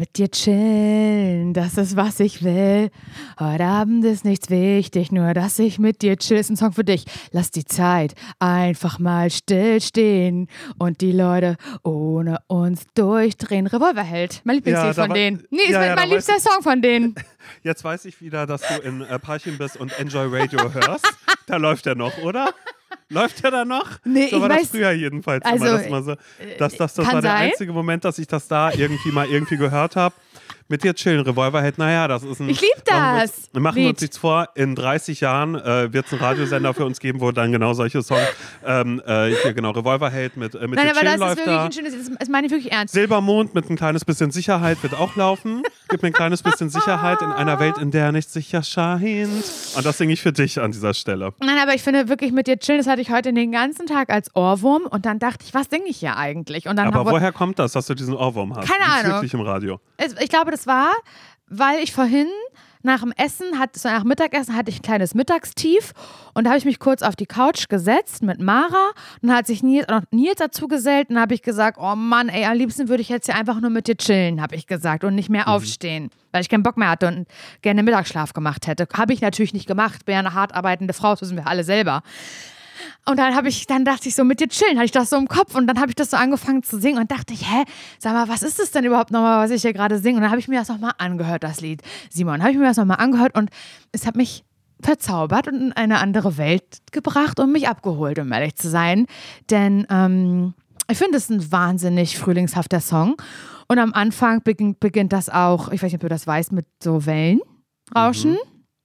Mit dir chillen, das ist, was ich will. Heute Abend ist nichts wichtig, nur dass ich mit dir chill. Ist ein Song für dich. Lass die Zeit einfach mal stillstehen und die Leute ohne uns durchdrehen. Revolverheld, mein Lieblingslied Ja, von war- denen. Nee, ist Ja, ja, mein liebster Song von denen. Jetzt weiß ich wieder, dass du in äh, Parchim bist und Enjoy Radio hörst. Da läuft er noch, oder? Läuft er da noch? Nee, so ich war das weiß- früher jedenfalls. Also, immer, dass man so, das, das, das kann war der sein. einzige Moment, dass ich das da irgendwie mal irgendwie gehört habe. Mit dir chillen, Revolverhead, naja, das ist ein. Ich lieb Machen wir das uns, machen wir uns Lied. nichts vor, in 30 Jahren äh, wird es einen Radiosender für uns geben, wo dann genau solche Songs, ähm, äh, hier genau, Revolverheld mit, äh, mit Nein, dir aber chillen das ist wirklich da. ein schönes. Das- Das meine ich wirklich ernst. Silbermond mit ein kleines bisschen Sicherheit wird auch laufen. Gib mir ein kleines bisschen Sicherheit in einer Welt, in der nichts sicher scheint. Und das singe ich für dich an dieser Stelle. Nein, aber ich finde wirklich mit dir chillen, das hatte ich heute den ganzen Tag als Ohrwurm und dann dachte ich, was singe ich hier eigentlich? Und dann Aber woher kommt das, dass du diesen Ohrwurm hast? Keine Ahnung. wirklich im Radio. Ich glaube, das war, weil ich vorhin nach dem Essen, hat, so nach Mittagessen hatte ich ein kleines Mittagstief und da habe ich mich kurz auf die Couch gesetzt mit Mara und dann hat sich Nils, noch Nils dazu gesellt und dann habe ich gesagt, oh Mann, ey, am liebsten würde ich jetzt hier einfach nur mit dir chillen, habe ich gesagt und nicht mehr aufstehen, weil ich keinen Bock mehr hatte und gerne Mittagsschlaf gemacht hätte. Habe ich natürlich nicht gemacht, bin ja eine hart arbeitende Frau, das wissen wir alle selber. Und dann habe ich, dann dachte ich so, mit dir chillen, hatte ich das so im Kopf und dann habe ich das so angefangen zu singen und dachte ich, hä, sag mal, was ist das denn überhaupt nochmal, was ich hier gerade singe? Und dann habe ich mir das nochmal angehört, das Lied. Simon, habe ich mir das nochmal angehört und es hat mich verzaubert und in eine andere Welt gebracht und mich abgeholt, um ehrlich zu sein. Denn ähm, ich finde es ein wahnsinnig frühlingshafter Song. Und am Anfang beginnt, beginnt das auch, ich weiß nicht, ob du das weißt, mit so Wellenrauschen.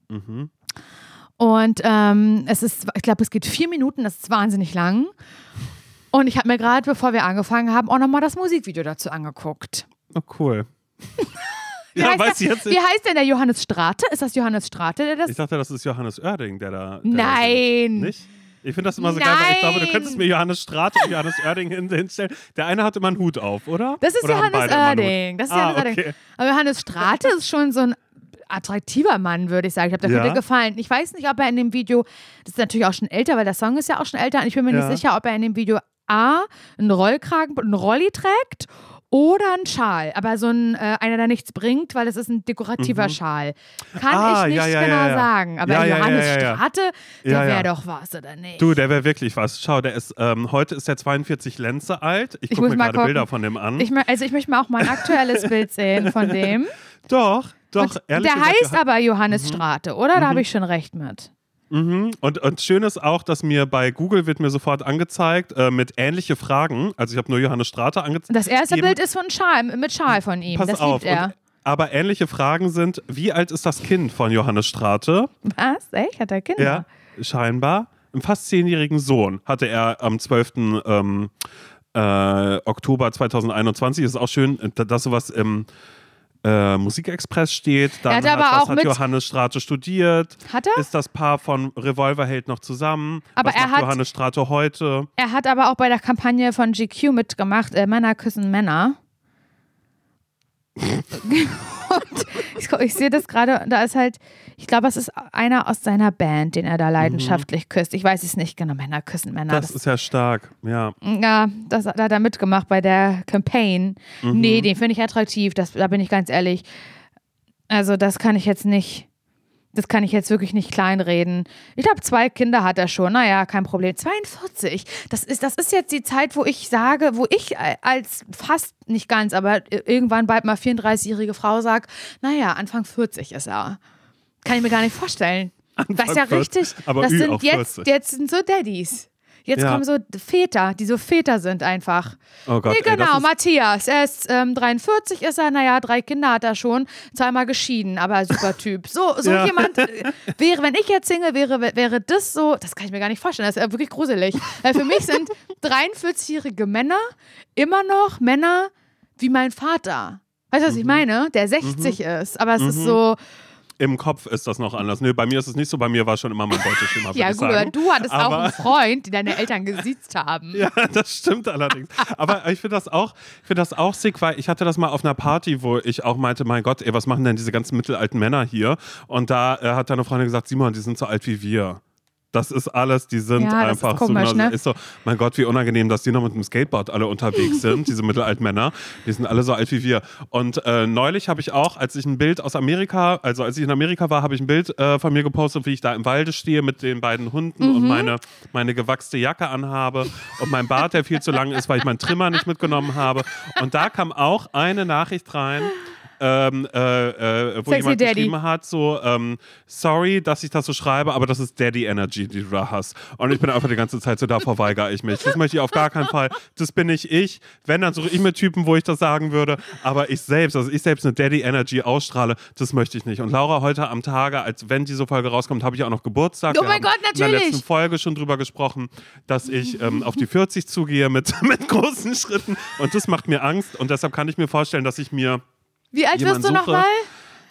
Mhm. Und ähm, es ist, ich glaube, es geht vier Minuten, das ist wahnsinnig lang. Und ich habe mir gerade, bevor wir angefangen haben, auch nochmal das Musikvideo dazu angeguckt. Oh, cool. Wie, ja, heißt weiß der, jetzt wie heißt denn der Johannes Strate? Ist das Johannes Strate, der das? Ich dachte, das ist Johannes Oerding, der da. Der Da Nein! singt. Nicht? Ich finde das immer so geil, weil ich glaube, du Nein! könntest mir Johannes Strate und Johannes Oerding hin- hinstellen. Der eine hat immer einen Hut auf, oder? Das ist oder Johannes? Oerding. Das ist Ah, Johannes okay. Oerding. Aber Johannes Strate ist schon so ein attraktiver Mann, würde ich sagen. Ich habe der Ja. gefallen. Ich weiß nicht, ob er in dem Video, das ist natürlich auch schon älter, weil der Song ist ja auch schon älter. Und ich bin mir Ja. nicht sicher, ob er in dem Video A, einen Rollkragen, einen Rolli trägt oder einen Schal. Aber so ein, äh, einer, der nichts bringt, weil es ist ein dekorativer Schal. Kann Ah, ich nicht ja, ja, genau ja, sagen. Aber Johannes. Strate, der wäre doch was, oder nicht? Du, der wäre wirklich was. Schau, der ist, ähm, heute ist der 42 Lenze alt. Ich, Ich gucke mir gerade. Bilder von dem an. ich, also ich möchte mal auch mal ein aktuelles Bild sehen von dem. doch, doch, Und ehrlich der gesagt, heißt Johann- aber Johannes Strate, oder? Da habe ich schon recht mit. Mhm. Und, und schön ist auch, dass mir bei Google wird mir sofort angezeigt äh, mit ähnliche Fragen. Also ich habe nur Johannes Strate angezeigt. Das erste Bild ist von Schal, mit Schal von ihm. Pass das auf. liebt er. Und, aber ähnliche Fragen sind, wie alt ist das Kind von Johannes Strate? Was? Echt? Hat er Kinder? Ja, scheinbar. Einen fast zehnjährigen Sohn hatte er am 12. Ähm, äh, Oktober 2021. Das ist auch schön, dass sowas im äh, Musikexpress steht. Dann hat hat, aber was auch hat mit- Johannes Strate studiert. Hat er? Ist das Paar von Revolverheld noch zusammen? Aber was er macht hat- Johannes Strate heute? Er hat aber auch bei der Kampagne von GQ mitgemacht, äh, Männer küssen Männer. Und ich, ich sehe das gerade, da ist halt, ich glaube, es ist einer aus seiner Band, den er da leidenschaftlich küsst. Ich weiß es nicht genau, Männer küssen Männer. Das ist ja stark, ja. Ja, das da hat er mitgemacht bei der Campaign. Mhm. Nee, den finde ich attraktiv, das, da bin ich ganz ehrlich. Also, das kann ich jetzt nicht, das kann ich jetzt wirklich nicht kleinreden. Ich glaube, zwei Kinder hat er schon, naja, kein Problem. 42, das ist, das ist jetzt die Zeit, wo ich sage, wo ich als fast nicht ganz, aber irgendwann bald mal 34-jährige Frau sage, naja, Anfang 40 ist er. Kann ich mir gar nicht vorstellen. das ist ja 40, richtig, aber das sind jetzt, 40. jetzt sind so Daddies. Jetzt Ja. kommen so Väter, die so Väter sind einfach. Oh Gott, nee, ey, genau, ist- Matthias. Er ist ähm, 43, ist er, naja, drei Kinder hat er schon, zweimal geschieden, aber super Typ. So, so Ja. jemand äh, wäre, wenn ich jetzt Single wäre, wär- wäre das so, das kann ich mir gar nicht vorstellen, das ist ja wirklich gruselig. Weil für mich sind 43-jährige Männer immer noch Männer wie mein Vater. Weißt du, was Mhm. ich meine? Der 60 ist, aber es ist so, Im Kopf ist das noch anders. Nö, bei mir ist es nicht so. Bei mir war schon immer mein Beuteschema, ja gut, sagen. du hattest auch Aber- einen Freund, die deine Eltern gesiezt haben. Ja, das stimmt allerdings. Aber ich finde das auch, ich finde das auch sick, weil ich hatte das mal auf einer Party, wo ich auch meinte, mein Gott, ey, was machen denn diese ganzen mittelalten Männer hier? Und da äh, hat dann eine Freundin gesagt, Simon, die sind so alt wie wir. Das ist alles, die sind Ja, einfach komisch, so, ne? ist so, mein Gott, wie unangenehm, dass die noch mit dem Skateboard alle unterwegs sind, diese mittelalten Männer. Die sind alle so alt wie wir. Und äh, neulich habe ich auch, als ich ein Bild aus Amerika, also als ich in Amerika war, habe ich ein Bild äh, von mir gepostet, wie ich da im Walde stehe mit den beiden Hunden Mhm. und meine, meine gewachste Jacke anhabe und mein Bart, der viel zu lang ist, weil ich meinen Trimmer nicht mitgenommen habe. Und da kam auch eine Nachricht rein. Ähm, äh, äh, wo Sexy jemand Daddy. geschrieben hat, so, ähm, sorry, dass ich das so schreibe, aber das ist Daddy Energy, die du da hast. Und ich bin einfach die ganze Zeit so, da verweigere ich mich. Das möchte ich auf gar keinen Fall. Das bin nicht ich. Wenn, dann suche ich mir Typen, wo ich das sagen würde. Aber ich selbst, also ich selbst eine Daddy Energy ausstrahle, das möchte ich nicht. Und Laura heute am Tage, als wenn diese Folge rauskommt, habe ich auch noch Geburtstag. Oh Wir mein haben Gott, In der natürlich. letzten Folge schon drüber gesprochen, dass ich ähm, auf die 40 zugehe mit, mit großen Schritten. Und das macht mir Angst. Und deshalb kann ich mir vorstellen, dass ich mir Wie alt wirst du nochmal?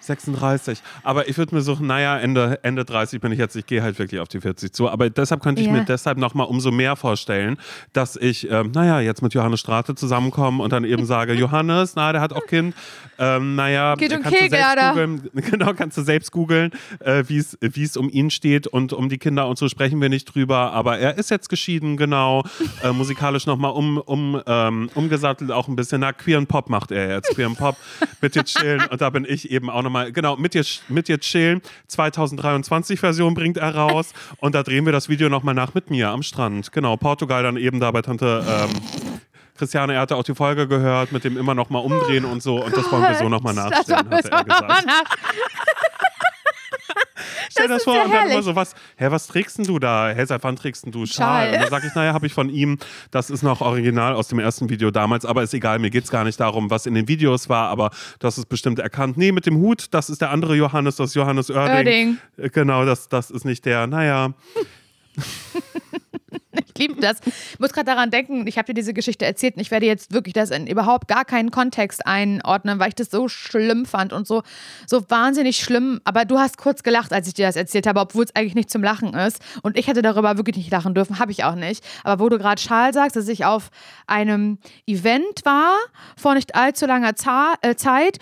36. Aber ich würde mir suchen, naja, Ende, Ende 30 bin ich jetzt, ich gehe halt wirklich auf die 40 zu. Aber deshalb könnte ich Ja. mir deshalb nochmal umso mehr vorstellen, dass ich, ähm, naja, jetzt mit Johannes Strate zusammenkomme und dann eben sage, Johannes, na, der hat auch Kind. Ähm, naja, Geht kannst du Kegel, selbst googeln, genau, kannst du selbst googeln, äh, wie es um ihn steht und um die Kinder und so sprechen wir nicht drüber. Aber er ist jetzt geschieden, genau. Äh, musikalisch nochmal um, um, ähm, umgesattelt, auch ein bisschen. Na, Queer Pop macht er jetzt. Queer Pop dir chillen. Und da bin ich eben auch nochmal, genau, mit dir, mit dir chillen. 2023 Version bringt er raus. Und da drehen wir das Video nochmal nach mit mir am Strand. Genau, Portugal dann eben da bei Tante. Ähm, Christiane, er hatte auch die Folge gehört mit dem immer nochmal umdrehen und so. Und das wollen wir so nochmal nachstellen, hat er mal gesagt. Stell Das das vor ja und dann immer herrlich. so, was, hä, was trägst denn du da? Hä, seit wann trägst denn du Schal? Und dann sag ich, naja, habe ich von ihm, das ist noch original aus dem ersten Video damals, aber ist egal, mir geht's gar nicht darum, was in den Videos war, aber das ist bestimmt erkannt. Nee, mit dem Hut, das ist der andere Johannes, das ist Johannes Oerding. Oerding. Äh, Genau, das, das ist nicht der, naja. Ich liebe das. Ich muss gerade daran denken, ich habe dir diese Geschichte erzählt und ich werde jetzt wirklich das in überhaupt gar keinen Kontext einordnen, weil ich das so schlimm fand und so, so wahnsinnig schlimm. Aber du hast kurz gelacht, als ich dir das erzählt habe, obwohl es eigentlich nicht zum Lachen ist. Und ich hätte darüber wirklich nicht lachen dürfen, habe ich auch nicht. Aber wo du gerade Schal sagst, dass ich auf einem Event war vor nicht allzu langer äh, Zeit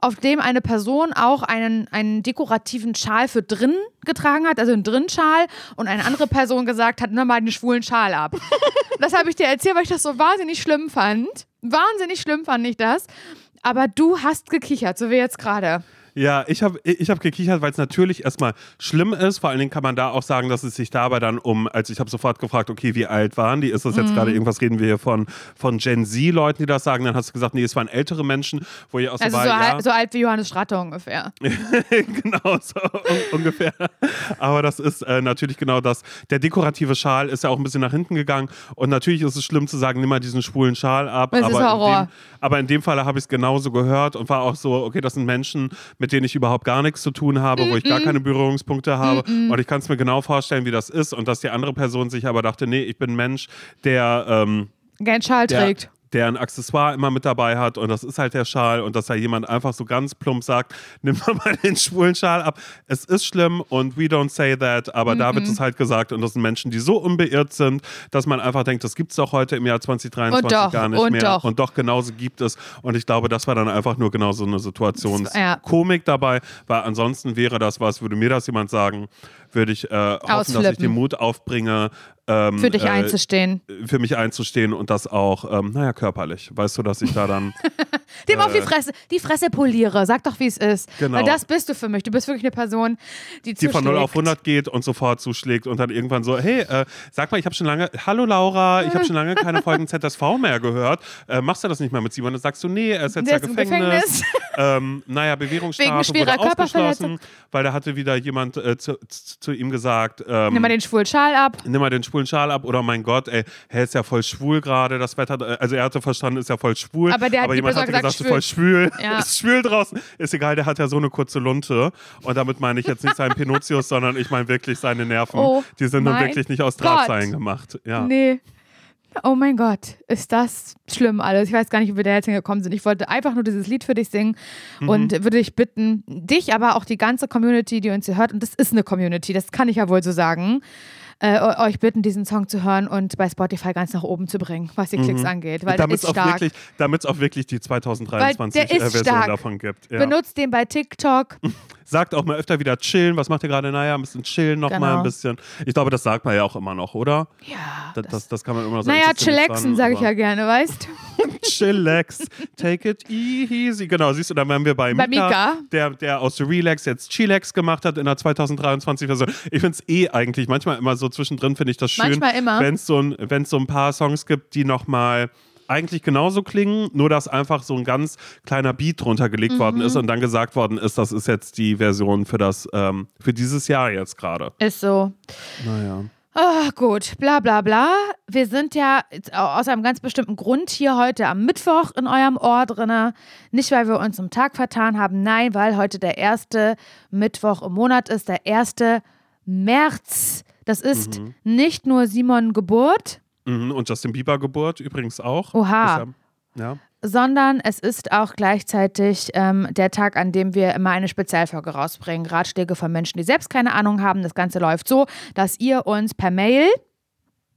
auf dem eine Person auch einen, einen dekorativen Schal für drin getragen hat, also einen Drinschal, und eine andere Person gesagt hat, nimm mal den schwulen Schal ab. das habe ich dir erzählt, weil ich das so wahnsinnig schlimm fand. Wahnsinnig schlimm fand ich das. Aber du hast gekichert, so wie jetzt gerade. Ja, ich habe ich hab gekichert, weil es natürlich erstmal schlimm ist. Vor allen Dingen kann man da auch sagen, dass es sich dabei dann um, also ich habe sofort gefragt, okay, wie alt waren die? Ist das Mhm. jetzt gerade irgendwas, reden wir hier von, von Gen Z-Leuten, die das sagen? Dann hast du gesagt, nee, es waren ältere Menschen, wo ihr auch so Also war, so, ja, al- so alt wie Johannes Stratte ungefähr. genau, so un ungefähr. Aber das ist äh, natürlich genau das. Der dekorative Schal ist ja auch ein bisschen nach hinten gegangen. Und natürlich ist es schlimm zu sagen, nimm mal diesen schwulen Schal ab. Das ist aber, in Horror. dem, aber in dem Falle habe ich es genauso gehört und war auch so, okay, das sind Menschen, mit denen ich überhaupt gar nichts zu tun habe, wo ich gar keine Berührungspunkte habe. Und ich kann es mir genau vorstellen, wie das ist. Und dass die andere Person sich aber dachte, nee, ich bin ein Mensch, der. Ähm, Gern Schal trägt. Der ein Accessoire immer mit dabei hat und das ist halt der Schal und dass da jemand einfach so ganz plump sagt, nimm mal mal den schwulen Schal ab. Es ist schlimm und we don't say that, aber da wird es halt gesagt und das sind Menschen, die so unbeirrt sind, dass man einfach denkt, das gibt es doch heute im Jahr 2023 Und doch, gar nicht und mehr doch. und doch genauso gibt es und ich glaube, das war dann einfach nur genau so eine Ja. Situationskomik dabei, weil ansonsten wäre das was, würde mir das jemand sagen, würde ich äh, hoffen, dass ich den Mut aufbringe, ähm, Für dich äh, einzustehen. für mich einzustehen und das auch, ähm, naja, körperlich. Weißt du, dass ich da dann. Dem auf die Fresse, die Fresse poliere. Sag doch, wie es ist. äh, Genau. Weil das bist du für mich. Du bist wirklich eine Person, die die von 0 auf zuschlägt. 100 geht und sofort zuschlägt und dann irgendwann so, hey, äh, sag mal, ich habe schon lange, hallo Laura, ich habe schon lange keine Folgen ZSV mehr gehört. Äh, machst du das nicht mehr mit Simon? Dann sagst du, nee, er ist jetzt ja Gefängnis. Gefängnis. ähm, naja, Wegen Bewährungsstrafe schwerer wurde ausgeschlossen, weil da hatte wieder jemand äh, zu, zu, ihm gesagt, ähm, Nimm mal den schwulen Schal ab. nimm mal den schwulen Schal ab oder mein Gott, ey, er ist ja voll schwul gerade, das Wetter, äh, also er hatte verstanden, ist ja voll schwul, Aber der hat die jemand hatte gesagt, gesagt, voll schwül, Ja. ist schwül draußen, ist egal, der hat ja so eine kurze Lunte und damit meine ich jetzt nicht seinen Pinocchios, sondern ich meine wirklich seine Nerven, Oh die sind mein wirklich nicht aus. Drahtseilen gemacht, ja. Nee. Oh mein Gott, ist das schlimm alles. Ich weiß gar nicht, wie wir da jetzt hingekommen sind. Ich wollte einfach nur dieses Lied für dich singen Mhm. und würde dich bitten, dich, aber auch die ganze Community, die uns hier hört, und das ist eine Community, das kann ich ja wohl so sagen, äh, euch bitten, diesen Song zu hören und bei Spotify ganz nach oben zu bringen, was die Klicks angeht, weil Damit es auch wirklich, damit's auch wirklich die 2023 Weil der äh, ist Version davon gibt. Ja. Benutzt den bei TikTok. sagt auch mal öfter wieder chillen. Was macht ihr gerade? Naja, ein bisschen chillen noch mal Genau. ein bisschen. Ich glaube, das sagt man ja auch immer noch, oder? Ja. Das, das, das kann man immer noch sagen. naja, chillaxen sage ich ja gerne, weißt du? Chillax, take it easy. Genau, siehst du, dann waren wir bei Mika, Bei Mika. Der, der aus Relax jetzt Chillax gemacht hat in der 2023 Version. Ich finde es eh eigentlich manchmal immer so zwischendrin, finde ich das schön, Manchmal immer. wenn es so, ein, so ein paar Songs gibt, die nochmal eigentlich genauso klingen, nur dass einfach so ein ganz kleiner Beat drunter gelegt Mhm. worden ist und dann gesagt worden ist, das ist jetzt die Version für das, ähm, für dieses Jahr jetzt gerade. Ist so. Naja. Ah, gut, bla bla bla. Wir sind ja aus einem ganz bestimmten Grund hier heute am Mittwoch in eurem Ohr drinne. Nicht, weil wir uns im Tag vertan haben, nein, weil heute der erste Mittwoch im Monat ist, der erste März. Das ist nicht nur Simon Geburt, Mhm. Und Justin Bieber Geburt übrigens auch. Oha. Ja, ja. sondern es ist auch gleichzeitig ähm, der Tag, an dem wir immer eine Spezialfolge rausbringen. Ratschläge von Menschen, die selbst keine Ahnung haben. Das Ganze läuft so, dass ihr uns per Mail,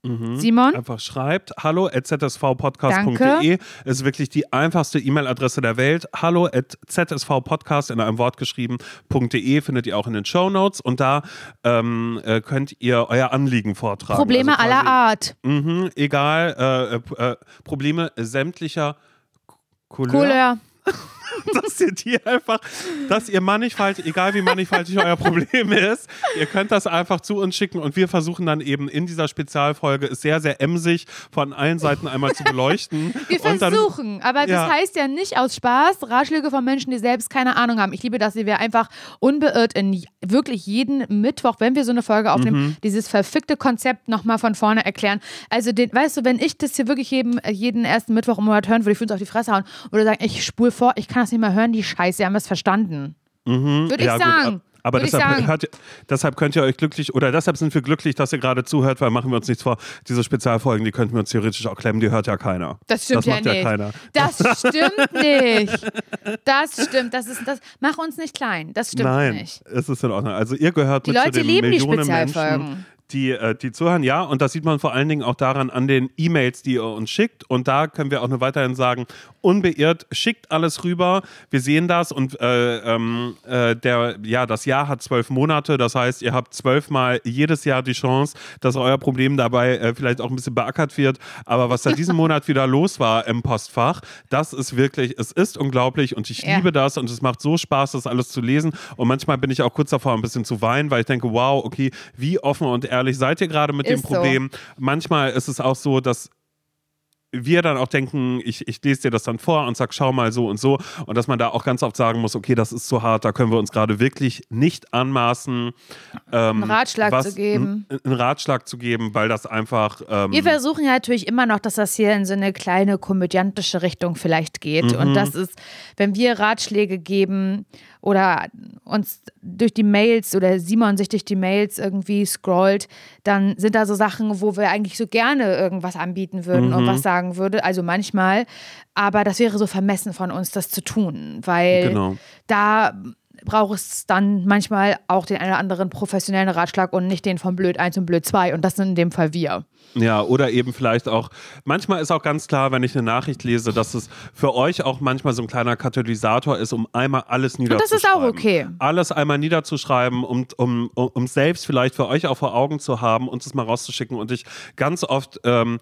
Simon, Einfach schreibt hallo at zsvpodcast.de ist wirklich die einfachste E-Mail-Adresse der Welt. Hallo at zsvpodcast in einem Wort geschrieben.de findet ihr auch in den Show Notes und da ähm, äh, könnt ihr euer Anliegen vortragen. Probleme Also aller Art. Mhm, egal, äh, äh, äh, Probleme sämtlicher Couleur. Couleur. dass ihr die einfach, dass ihr mannigfaltig, egal wie mannigfaltig euer Problem ist, ihr könnt das einfach zu uns schicken und wir versuchen dann eben in dieser Spezialfolge es sehr, sehr emsig von allen Seiten einmal zu beleuchten. Wir und dann, versuchen, aber das Ja. heißt ja nicht aus Spaß Ratschläge von Menschen, die selbst keine Ahnung haben. Ich liebe das, wir einfach unbeirrt in wirklich jeden Mittwoch, wenn wir so eine Folge aufnehmen, Mhm. dieses verfickte Konzept nochmal von vorne erklären. Also, den, weißt du, wenn ich das hier wirklich jeden, jeden ersten Mittwoch im Monat hören würde, ich würde uns auf die Fresse hauen oder sagen, ich spule vor, ich kann das nicht mehr hören, die Scheiße, wir haben es verstanden. Würde ich ja, gut, sagen. ab- aber Würde ich deshalb, hört, deshalb könnt ihr euch glücklich, oder deshalb sind wir glücklich, dass ihr gerade zuhört, weil machen wir uns nichts vor, diese Spezialfolgen, die könnten wir uns theoretisch auch klemmen, die hört ja keiner. Das stimmt das ja macht nicht. ja keiner. Das stimmt nicht. Das stimmt. Das ist das. Mach uns nicht klein. Das stimmt Nein, nicht. es ist in Ordnung. Also ihr gehört Die mit zu Leute den lieben die Millionen Spezialfolgen. Menschen, die, die zuhören. Ja, und das sieht man vor allen Dingen auch daran an den E-Mails, die ihr uns schickt. Und da können wir auch nur weiterhin sagen, unbeirrt, schickt alles rüber. Wir sehen das und äh, ähm, äh, der, ja, das Jahr hat zwölf Monate. Das heißt, ihr habt zwölfmal jedes Jahr die Chance, dass euer Problem dabei äh, vielleicht auch ein bisschen beackert wird. Aber was da diesen Monat wieder los war im Postfach, das ist wirklich, es ist unglaublich und ich Ja. liebe das und es macht so Spaß, das alles zu lesen. Und manchmal bin ich auch kurz davor, ein bisschen zu weinen, weil ich denke, wow, okay, wie offen und ehrlich seid ihr gerade mit dem Ist so. Problem? Manchmal ist es auch so, dass wir dann auch denken, ich, ich lese dir das dann vor und sag, schau mal so und so. Und dass man da auch ganz oft sagen muss, okay, das ist zu hart, da können wir uns gerade wirklich nicht anmaßen, ähm, Einen Ratschlag was, zu geben. Einen Ratschlag zu geben, weil das einfach. Ähm, Wir versuchen ja natürlich immer noch, dass das hier in so eine kleine komödiantische Richtung vielleicht geht. Mhm. Und das ist, wenn wir Ratschläge geben oder uns durch die Mails oder Simon sich durch die Mails irgendwie scrollt, dann sind da so Sachen, wo wir eigentlich so gerne irgendwas anbieten würden Mhm. und was sagen würde. Also manchmal. Aber das wäre so vermessen von uns, das zu tun, weil Genau. da braucht es dann manchmal auch den einen oder anderen professionellen Ratschlag und nicht den von Blöd 1 und Blöd 2. Und das sind in dem Fall wir. Ja, oder eben vielleicht auch, manchmal ist auch ganz klar, wenn ich eine Nachricht lese, dass es für euch auch manchmal so ein kleiner Katalysator ist, um einmal alles das niederzuschreiben. ist auch okay. Alles einmal niederzuschreiben, um, um, um, um selbst vielleicht für euch auch vor Augen zu haben und es mal rauszuschicken. Und ich ganz oft ähm,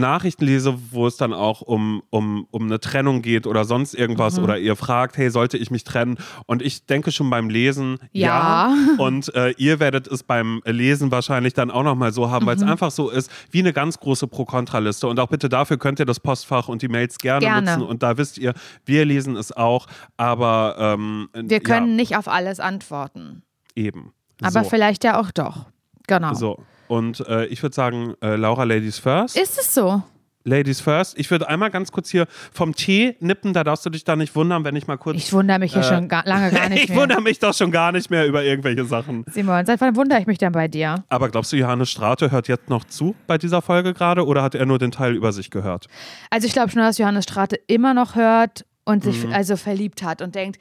Nachrichten lese, wo es dann auch um, um, um eine Trennung geht oder sonst irgendwas Mhm. oder ihr fragt, hey, sollte ich mich trennen? Und ich denke schon beim Lesen, Ja. Und äh, ihr werdet es beim Lesen wahrscheinlich dann auch nochmal so haben, weil Mhm. es einfach so ist, wie eine ganz große Pro-Kontra-Liste. Und auch bitte dafür könnt ihr das Postfach und die Mails gerne, Gerne. nutzen. Und da wisst ihr, wir lesen es auch, aber ähm, Wir können ja, nicht auf alles antworten. eben. Aber so. vielleicht ja auch doch. Genau. So. Und äh, ich würde sagen, äh, Laura, Ladies first. Ist es so? Ladies first. Ich würde einmal ganz kurz hier vom Tee nippen, da darfst du dich da nicht wundern, wenn ich mal kurz. Ich wundere mich hier Äh, schon ga lange gar nicht ich mehr. wundere mich doch schon gar nicht mehr über irgendwelche Sachen. Simon, seit wann wundere ich mich denn bei dir? Aber glaubst du, Johannes Strate hört jetzt noch zu bei dieser Folge gerade oder hat er nur den Teil über sich gehört? Also ich glaube schon, dass Johannes Strate immer noch hört und sich Mhm. also verliebt hat und denkt,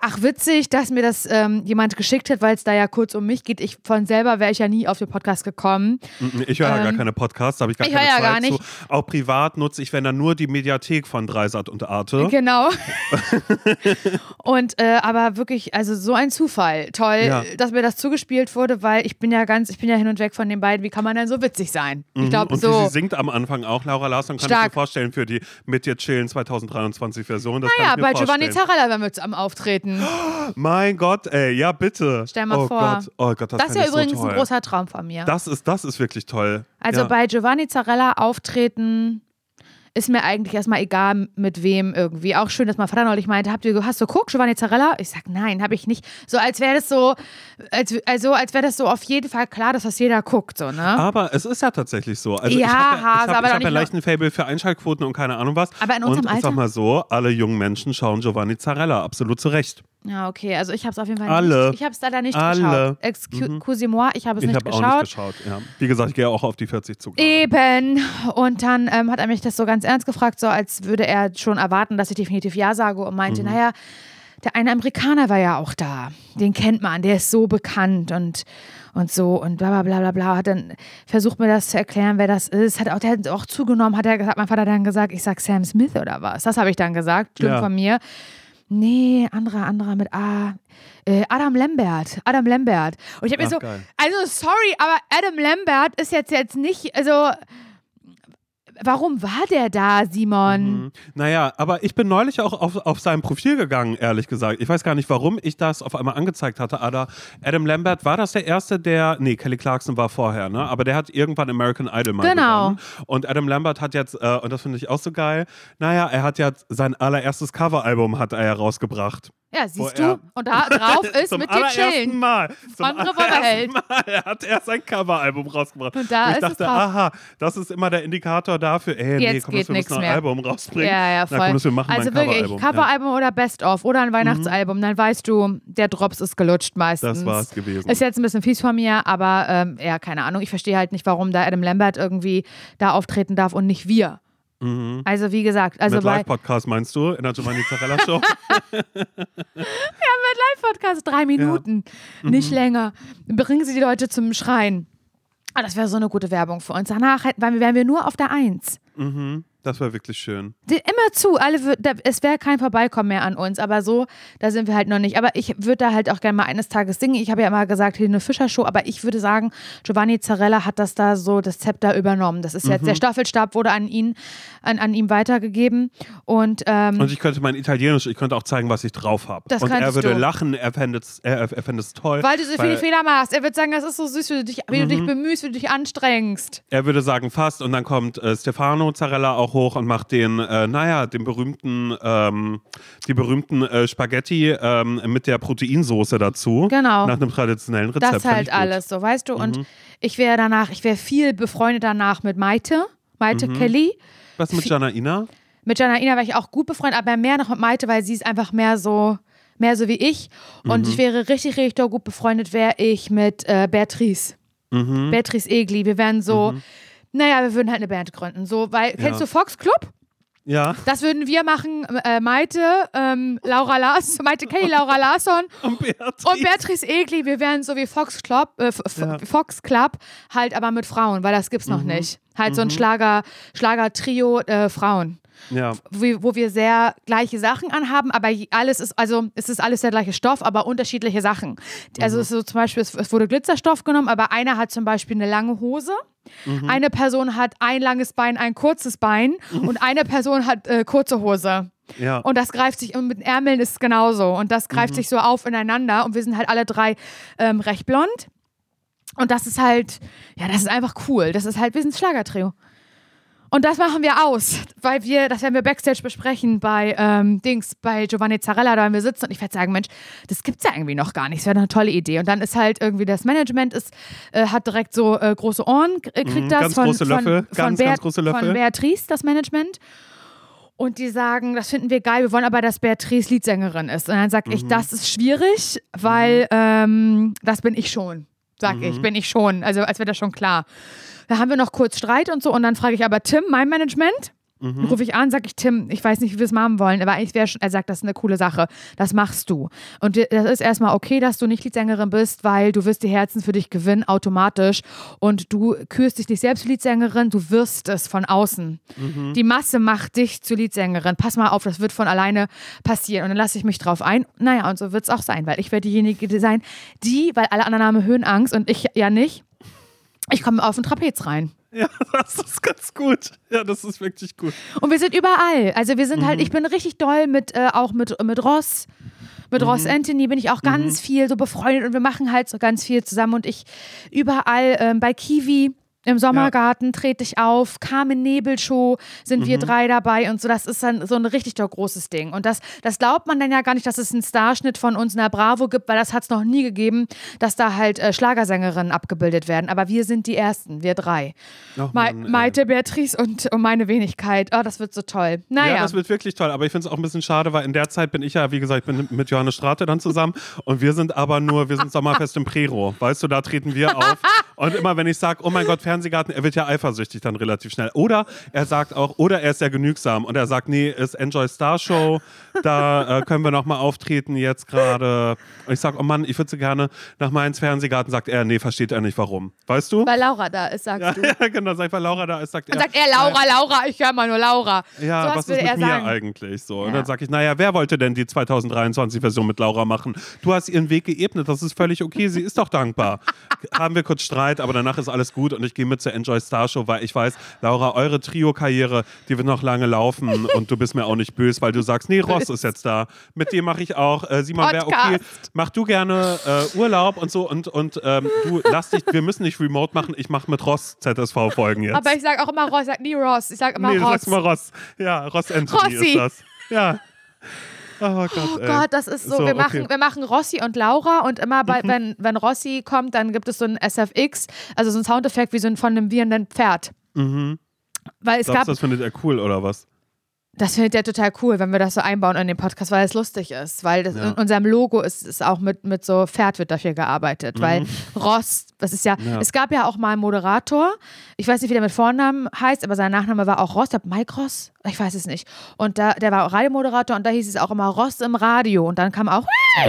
ach witzig, dass mir das ähm, jemand geschickt hat, weil es da ja kurz um mich geht. Ich von selber wäre ich ja nie auf den Podcast gekommen. Ich höre ja gar Ähm, keine Podcasts, habe ich gar ich keine höre ja Zeit gar nicht. zu. Auch privat nutze ich, wenn dann nur die Mediathek von Dreisat und Arte. Genau. und äh, aber wirklich, also so ein Zufall. Toll, Ja. dass mir das zugespielt wurde, weil ich bin ja ganz, ich bin ja hin und weg von den beiden. Wie kann man denn so witzig sein? Ich Mhm. glaube und so. sie singt am Anfang auch, Laura Larsson, kann ich Stark. mir vorstellen für die Mit dir chillen 2023 Version. Das Ja, kann ich mir bei Giovanni. Zarella werden wir jetzt am Auftreten. Mein Gott, ey, ja bitte. Stell mal oh vor. Gott, oh Gott, das, Das ist ja so übrigens toll. ein großer Traum von mir. Das ist, das ist wirklich toll. Also ja. bei Giovanni Zarella auftreten ist mir eigentlich erstmal egal, mit wem irgendwie. Auch schön, dass mein Vater neulich meinte, habt ihr, hast du geguckt, Giovanni Zarella? Ich sag, nein, habe ich nicht. So als wäre das so, als, also als wäre das so auf jeden Fall klar, dass das jeder guckt, so, ne? Aber es ist ja tatsächlich so. Also Ja, ich habe ja, ich hab, aber ich doch hab ja leicht ein Fable für Einschaltquoten und keine Ahnung was. Aber in unserem und ich sag Alter? mal so, alle jungen Menschen schauen Giovanni Zarella, absolut zu Recht. Ja, okay, also ich habe es auf jeden Fall Alle. nicht, ich habe es leider nicht Alle. Mhm. geschaut. Excusez-moi, ich habe es Ich nicht habe auch geschaut. nicht geschaut. Ja. Wie gesagt, ich gehe auch auf die 40 zu. Eben. Und dann ähm, hat er mich das so ganz ernst gefragt, so als würde er schon erwarten, dass ich definitiv Ja sage und meinte, Mhm. naja, der eine Amerikaner war ja auch da. Den kennt man, der ist so bekannt und, und so und bla bla bla bla bla. Hat dann versucht mir das zu erklären, wer das ist. Hat auch, der hat auch zugenommen, hat er gesagt, mein Vater hat dann gesagt, ich sag Sam Smith oder was. Das habe ich dann gesagt, dumm Ja. von mir. Nee, anderer, anderer mit A. Äh, Adam Lambert. Adam Lambert. Und ich habe mir so, geil. also sorry, aber Adam Lambert ist jetzt jetzt nicht, also warum war der da, Simon? Mhm. Naja, aber ich bin neulich auch auf, auf sein Profil gegangen, ehrlich gesagt. Ich weiß gar nicht, warum ich das auf einmal angezeigt hatte. Aber Adam Lambert, war das der Erste, der. Nee, Kelly Clarkson war vorher, ne? Aber der hat irgendwann American Idol mal Genau. gewonnen. Und Adam Lambert hat jetzt, äh, und das finde ich auch so geil, naja, er hat jetzt sein allererstes Coveralbum hat er ja rausgebracht. Ja, siehst er- du? Und da drauf ist mit dir allerersten chillen. Mal. Zum Revolverheld. allerersten Mal hat er sein Coveralbum rausgebracht. Und da Wo ich ist es dachte, drauf. aha, das ist immer der Indikator dafür, ey, nee, Jetzt komm, geht wir müssen ein mehr. Album rausbringen. Ja, ja, voll. Na, komm, wir machen also ein wirklich, Coveralbum. Ja. Coveralbum oder Best-of oder ein Weihnachtsalbum, dann weißt du, der Drops ist gelutscht meistens. Das war's gewesen. Ist jetzt ein bisschen fies von mir, aber ähm, ja, keine Ahnung. Ich verstehe halt nicht, warum da Adam Lambert irgendwie da auftreten darf und nicht wir. Also wie gesagt, also Mhm. Mit bei Live-Podcast meinst du, in der Giovanni Zarella Show? Live-Podcast drei Minuten, Mhm. nicht länger. Bringen Sie die Leute zum Schreien. Ah, das wäre so eine gute Werbung für uns. Danach wären wir- wären wir nur auf der Eins. Das war wirklich schön. Immer zu, alle da, es wäre kein Vorbeikommen mehr an uns, aber so, da sind wir halt noch nicht. Aber ich würde da halt auch gerne mal eines Tages singen. Ich habe ja immer gesagt, hier eine Fischer-Show, aber ich würde sagen, Giovanni Zarella hat das da so, das Zepter übernommen. Das ist jetzt, Mhm. der Staffelstab wurde an ihn, an, an ihm weitergegeben und, ähm, Und ich könnte mein Italienisch, ich könnte auch zeigen, was ich drauf habe. Und er würde du. lachen, er fände es er, er fände es toll. weil du so viele Fehler machst. Er wird sagen, das ist so süß, wie du dich, wie du Mhm. dich bemühst, wie du dich anstrengst. Er würde sagen fast und dann kommt äh, Stefano Zarella auch hoch und macht den, äh, naja, den berühmten, ähm, die berühmten äh, Spaghetti ähm, mit der Proteinsoße dazu. Genau. Nach einem traditionellen Rezept. Das halt. Mhm. alles, so weißt du. Und ich wäre danach, ich wäre viel befreundet danach mit Maite, Maite Mhm. Kelly. Was mit Janaina? Mit Janaina wäre ich auch gut befreundet, aber mehr noch mit Maite, weil sie ist einfach mehr so, mehr so wie ich. Und Mhm. ich wäre richtig, richtig gut befreundet, wäre ich mit äh, Beatrice. Mhm. Beatrice Egli. Wir wären so, naja, wir würden halt eine Band gründen. So, weil, kennst du Fox Club? Ja. Das würden wir machen. Äh, Maite, ähm, Laura Larsson, Maite Kelly, Laura Larsson Und Beatrice. und Beatrice Egli. Wir wären so wie Fox Club, äh, Ja. Fox Club, halt aber mit Frauen, weil das gibt's noch Mhm. nicht. Halt so ein Schlager, Schlager-Trio äh, Frauen Ja. wo, wo wir sehr gleiche Sachen anhaben, aber alles ist, also es ist alles der gleiche Stoff, aber unterschiedliche Sachen. Also ist so zum Beispiel, es, es wurde Glitzerstoff genommen, aber einer hat zum Beispiel eine lange Hose. Eine Person hat ein langes Bein, ein kurzes Bein und eine Person hat äh, kurze Hose. Ja. Und das greift sich, und mit Ärmeln ist es genauso. Und das greift sich so auf ineinander. Und wir sind halt alle drei ähm, recht blond. Und das ist halt, ja, das ist einfach cool. Das ist halt, wir sind ein Schlagertrio. Und das machen wir aus, weil wir, das werden wir Backstage besprechen bei ähm, Dings, bei Giovanni Zarella, da werden wir sitzen und ich werde sagen, Mensch, das gibt's ja irgendwie noch gar nicht. Das wäre eine tolle Idee. Und dann ist halt irgendwie das Management ist, äh, hat direkt so äh, große Ohren, äh, kriegt Mhm, das ganz von, große Löffel, von, ganz, von, ganz große Löffel. von Beatrice, das Management. Und die sagen, das finden wir geil, wir wollen aber, dass Beatrice Leadsängerin ist. Und dann sage Mhm. ich, das ist schwierig, weil ähm, das bin ich schon. Sag Mhm. ich, bin ich schon. Also als wäre das schon klar. Da haben wir noch kurz Streit und so. Und dann frage ich aber Tim, mein Management, Mhm. Rufe ich an, sage ich, Tim, ich weiß nicht, wie wir es machen wollen, aber eigentlich wäre schon, er sagt, das ist eine coole Sache, das machst du. Und das ist erstmal okay, dass du nicht Liedsängerin bist, weil du wirst die Herzen für dich gewinnen, automatisch. Und du kürst dich nicht selbst Liedsängerin, du wirst es von außen. Mhm. Die Masse macht dich zur Liedsängerin. Pass mal auf, das wird von alleine passieren. Und dann lasse ich mich drauf ein. Naja, und so wird es auch sein, weil ich werde diejenige sein, die, weil alle anderen haben Höhenangst und ich ja nicht, ich komme auf den Trapez rein. Ja, das ist ganz gut. Ja, das ist wirklich gut. Und wir sind überall. Also wir sind halt, mhm. halt, ich bin richtig doll mit, äh, auch mit, mit Ross. Mit mhm. Ross Anthony bin ich auch ganz mhm. viel so befreundet und wir machen halt so ganz viel zusammen. Und ich überall ähm, bei Kiwi im Sommergarten ja. trete ich auf, Carmen Nebel Show sind mhm. wir drei dabei und so. Das ist dann so ein richtig großes Ding. Und das, das glaubt man dann ja gar nicht, dass es einen Starschnitt von uns in der Bravo gibt, weil das hat es noch nie gegeben, dass da halt äh, Schlagersängerinnen abgebildet werden. Aber wir sind die Ersten, wir drei. Ach, Ma Mann, Maite, Beatrice und, und meine Wenigkeit. Oh, das wird so toll. Naja. Ja, das wird wirklich toll. Aber ich finde es auch ein bisschen schade, weil in der Zeit bin ich ja, wie gesagt, bin mit Johannes Strate dann zusammen und wir sind aber nur, wir sind Sommerfest im Prero. Weißt du, da treten wir auf. Und immer wenn ich sage, oh mein Gott, Fernsehgarten, er wird ja eifersüchtig dann relativ schnell. Oder er sagt auch, oder er ist ja genügsam und er sagt, nee, ist Enjoy Star Show, da äh, können wir nochmal auftreten jetzt gerade. Und ich sage, oh Mann, ich würde so gerne nach Mainz Fernsehgarten, sagt er, nee, versteht er nicht warum. Weißt du? Weil Laura da ist, sagst ja, du. Ja, genau, sag, weil Laura da ist, sagt er. Dann sagt er, Laura, äh, Laura, ich höre mal nur Laura. Ja, so was ist mit mir sagen. eigentlich so? Ja. Und dann sage ich, naja, wer wollte denn die 2023-Version mit Laura machen? Du hast ihren Weg geebnet, das ist völlig okay, sie ist doch dankbar. Haben wir kurz Streit, aber danach ist alles gut und ich gehe mit zur Enjoy Star Show, weil ich weiß, Laura, eure Trio-Karriere, die wird noch lange laufen und du bist mir auch nicht böse, weil du sagst, nee, Ross ist jetzt da. Mit dem mache ich auch. Äh, Simon, wäre okay. Mach du gerne äh, Urlaub und so und, und ähm, du lass dich, wir müssen nicht remote machen, ich mache mit Ross ZSV-Folgen jetzt. Aber ich sage auch immer Ross, ich sag nie Ross, ich sage immer nee, Ross. Nee, du sagst immer Ross. Ja, Ross Anthony Rossi. ist das. Ja. Oh Gott, oh Gott das ist so. so wir, okay. machen, wir machen Rossi und Laura und immer, bei, mhm. wenn, wenn Rossi kommt, dann gibt es so ein SFX, also so ein Soundeffekt wie so ein von einem wirrenden Pferd. Mhm. Weil es Glaubst, gab, das findet er cool oder was? Das findet er total cool, wenn wir das so einbauen in den Podcast, weil es lustig ist. Weil das ja. in unserem Logo ist, ist auch mit, mit so Pferd wird dafür gearbeitet. Mhm. Weil Ross, das ist ja, ja, es gab ja auch mal einen Moderator, ich weiß nicht, wie der mit Vornamen heißt, aber sein Nachname war auch Ross, der Mike Ross, ich weiß es nicht. Und da, der war auch Radiomoderator und da hieß es auch immer Ross im Radio. Und dann kam auch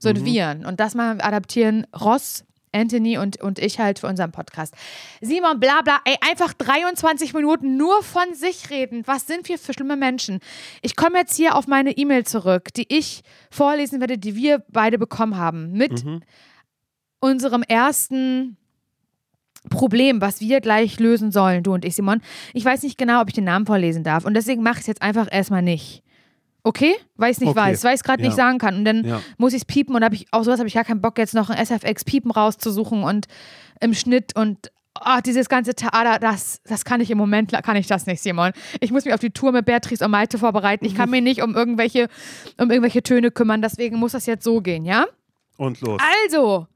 so ein. Viren. Und das mal adaptieren, Ross Anthony und, und ich halt für unseren Podcast. Simon, bla bla, ey, einfach 23 Minuten nur von sich reden. Was sind wir für schlimme Menschen? Ich komme jetzt hier auf meine E-Mail zurück, die ich vorlesen werde, die wir beide bekommen haben. Mit mhm. unserem ersten Problem, was wir gleich lösen sollen, du und ich, Simon. Ich weiß nicht genau, ob ich den Namen vorlesen darf und deswegen mache ich es jetzt einfach erstmal nicht. Okay? Weil ich es nicht okay. weiß, weil ich es gerade ja. nicht sagen kann. Und dann ja. muss ich es piepen und habe ich auch sowas habe ich gar keinen Bock, jetzt noch ein SFX-Piepen rauszusuchen und im Schnitt und oh, dieses ganze Theater, das, das kann ich im Moment, kann ich das nicht, Simon. Ich muss mich auf die Tour mit Beatrice und Malte vorbereiten. Ich kann mich nicht um irgendwelche, um irgendwelche Töne kümmern, deswegen muss das jetzt so gehen, ja? Und los. Also,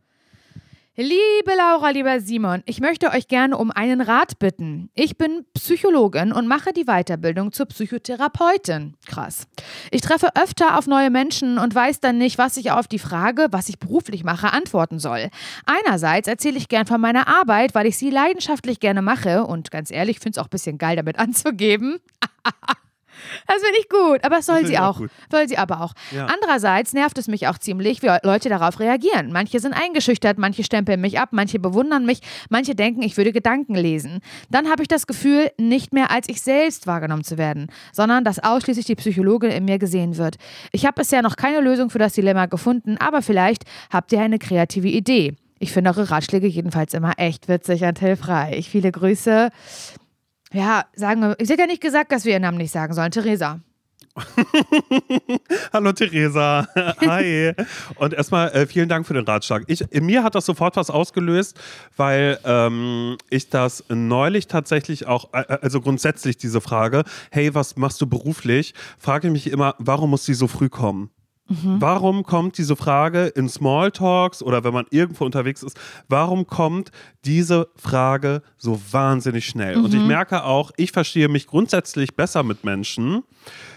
Liebe Laura, lieber Simon, ich möchte euch gerne um einen Rat bitten. Ich bin Psychologin und mache die Weiterbildung zur Psychotherapeutin. Krass. Ich treffe öfter auf neue Menschen und weiß dann nicht, was ich auf die Frage, was ich beruflich mache, antworten soll. Einerseits erzähle ich gern von meiner Arbeit, weil ich sie leidenschaftlich gerne mache und ganz ehrlich, finde es auch ein bisschen geil, damit anzugeben. Das finde ich gut, aber das soll das sie auch. auch soll sie aber auch. Ja. Andererseits nervt es mich auch ziemlich, wie Leute darauf reagieren. Manche sind eingeschüchtert, manche stempeln mich ab, manche bewundern mich, manche denken, ich würde Gedanken lesen. Dann habe ich das Gefühl, nicht mehr als ich selbst wahrgenommen zu werden, sondern dass ausschließlich die Psychologin in mir gesehen wird. Ich habe bisher noch keine Lösung für das Dilemma gefunden, aber vielleicht habt ihr eine kreative Idee. Ich finde eure Ratschläge jedenfalls immer echt witzig und hilfreich. Viele Grüße, ja, sagen wir, ich hätte ja nicht gesagt, dass wir ihren Namen nicht sagen sollen. Theresa. Hallo Theresa. Hi. Und erstmal äh, vielen Dank für den Ratschlag. Ich, in mir hat das sofort was ausgelöst, weil ähm, ich das neulich tatsächlich auch, äh, also grundsätzlich diese Frage, hey, was machst du beruflich, frage ich mich immer, warum muss sie so früh kommen? Mhm. Warum kommt diese Frage in Smalltalks oder wenn man irgendwo unterwegs ist, warum kommt diese Frage so wahnsinnig schnell? Mhm. Und ich mhm. merke auch, ich verstehe mich grundsätzlich besser mit Menschen,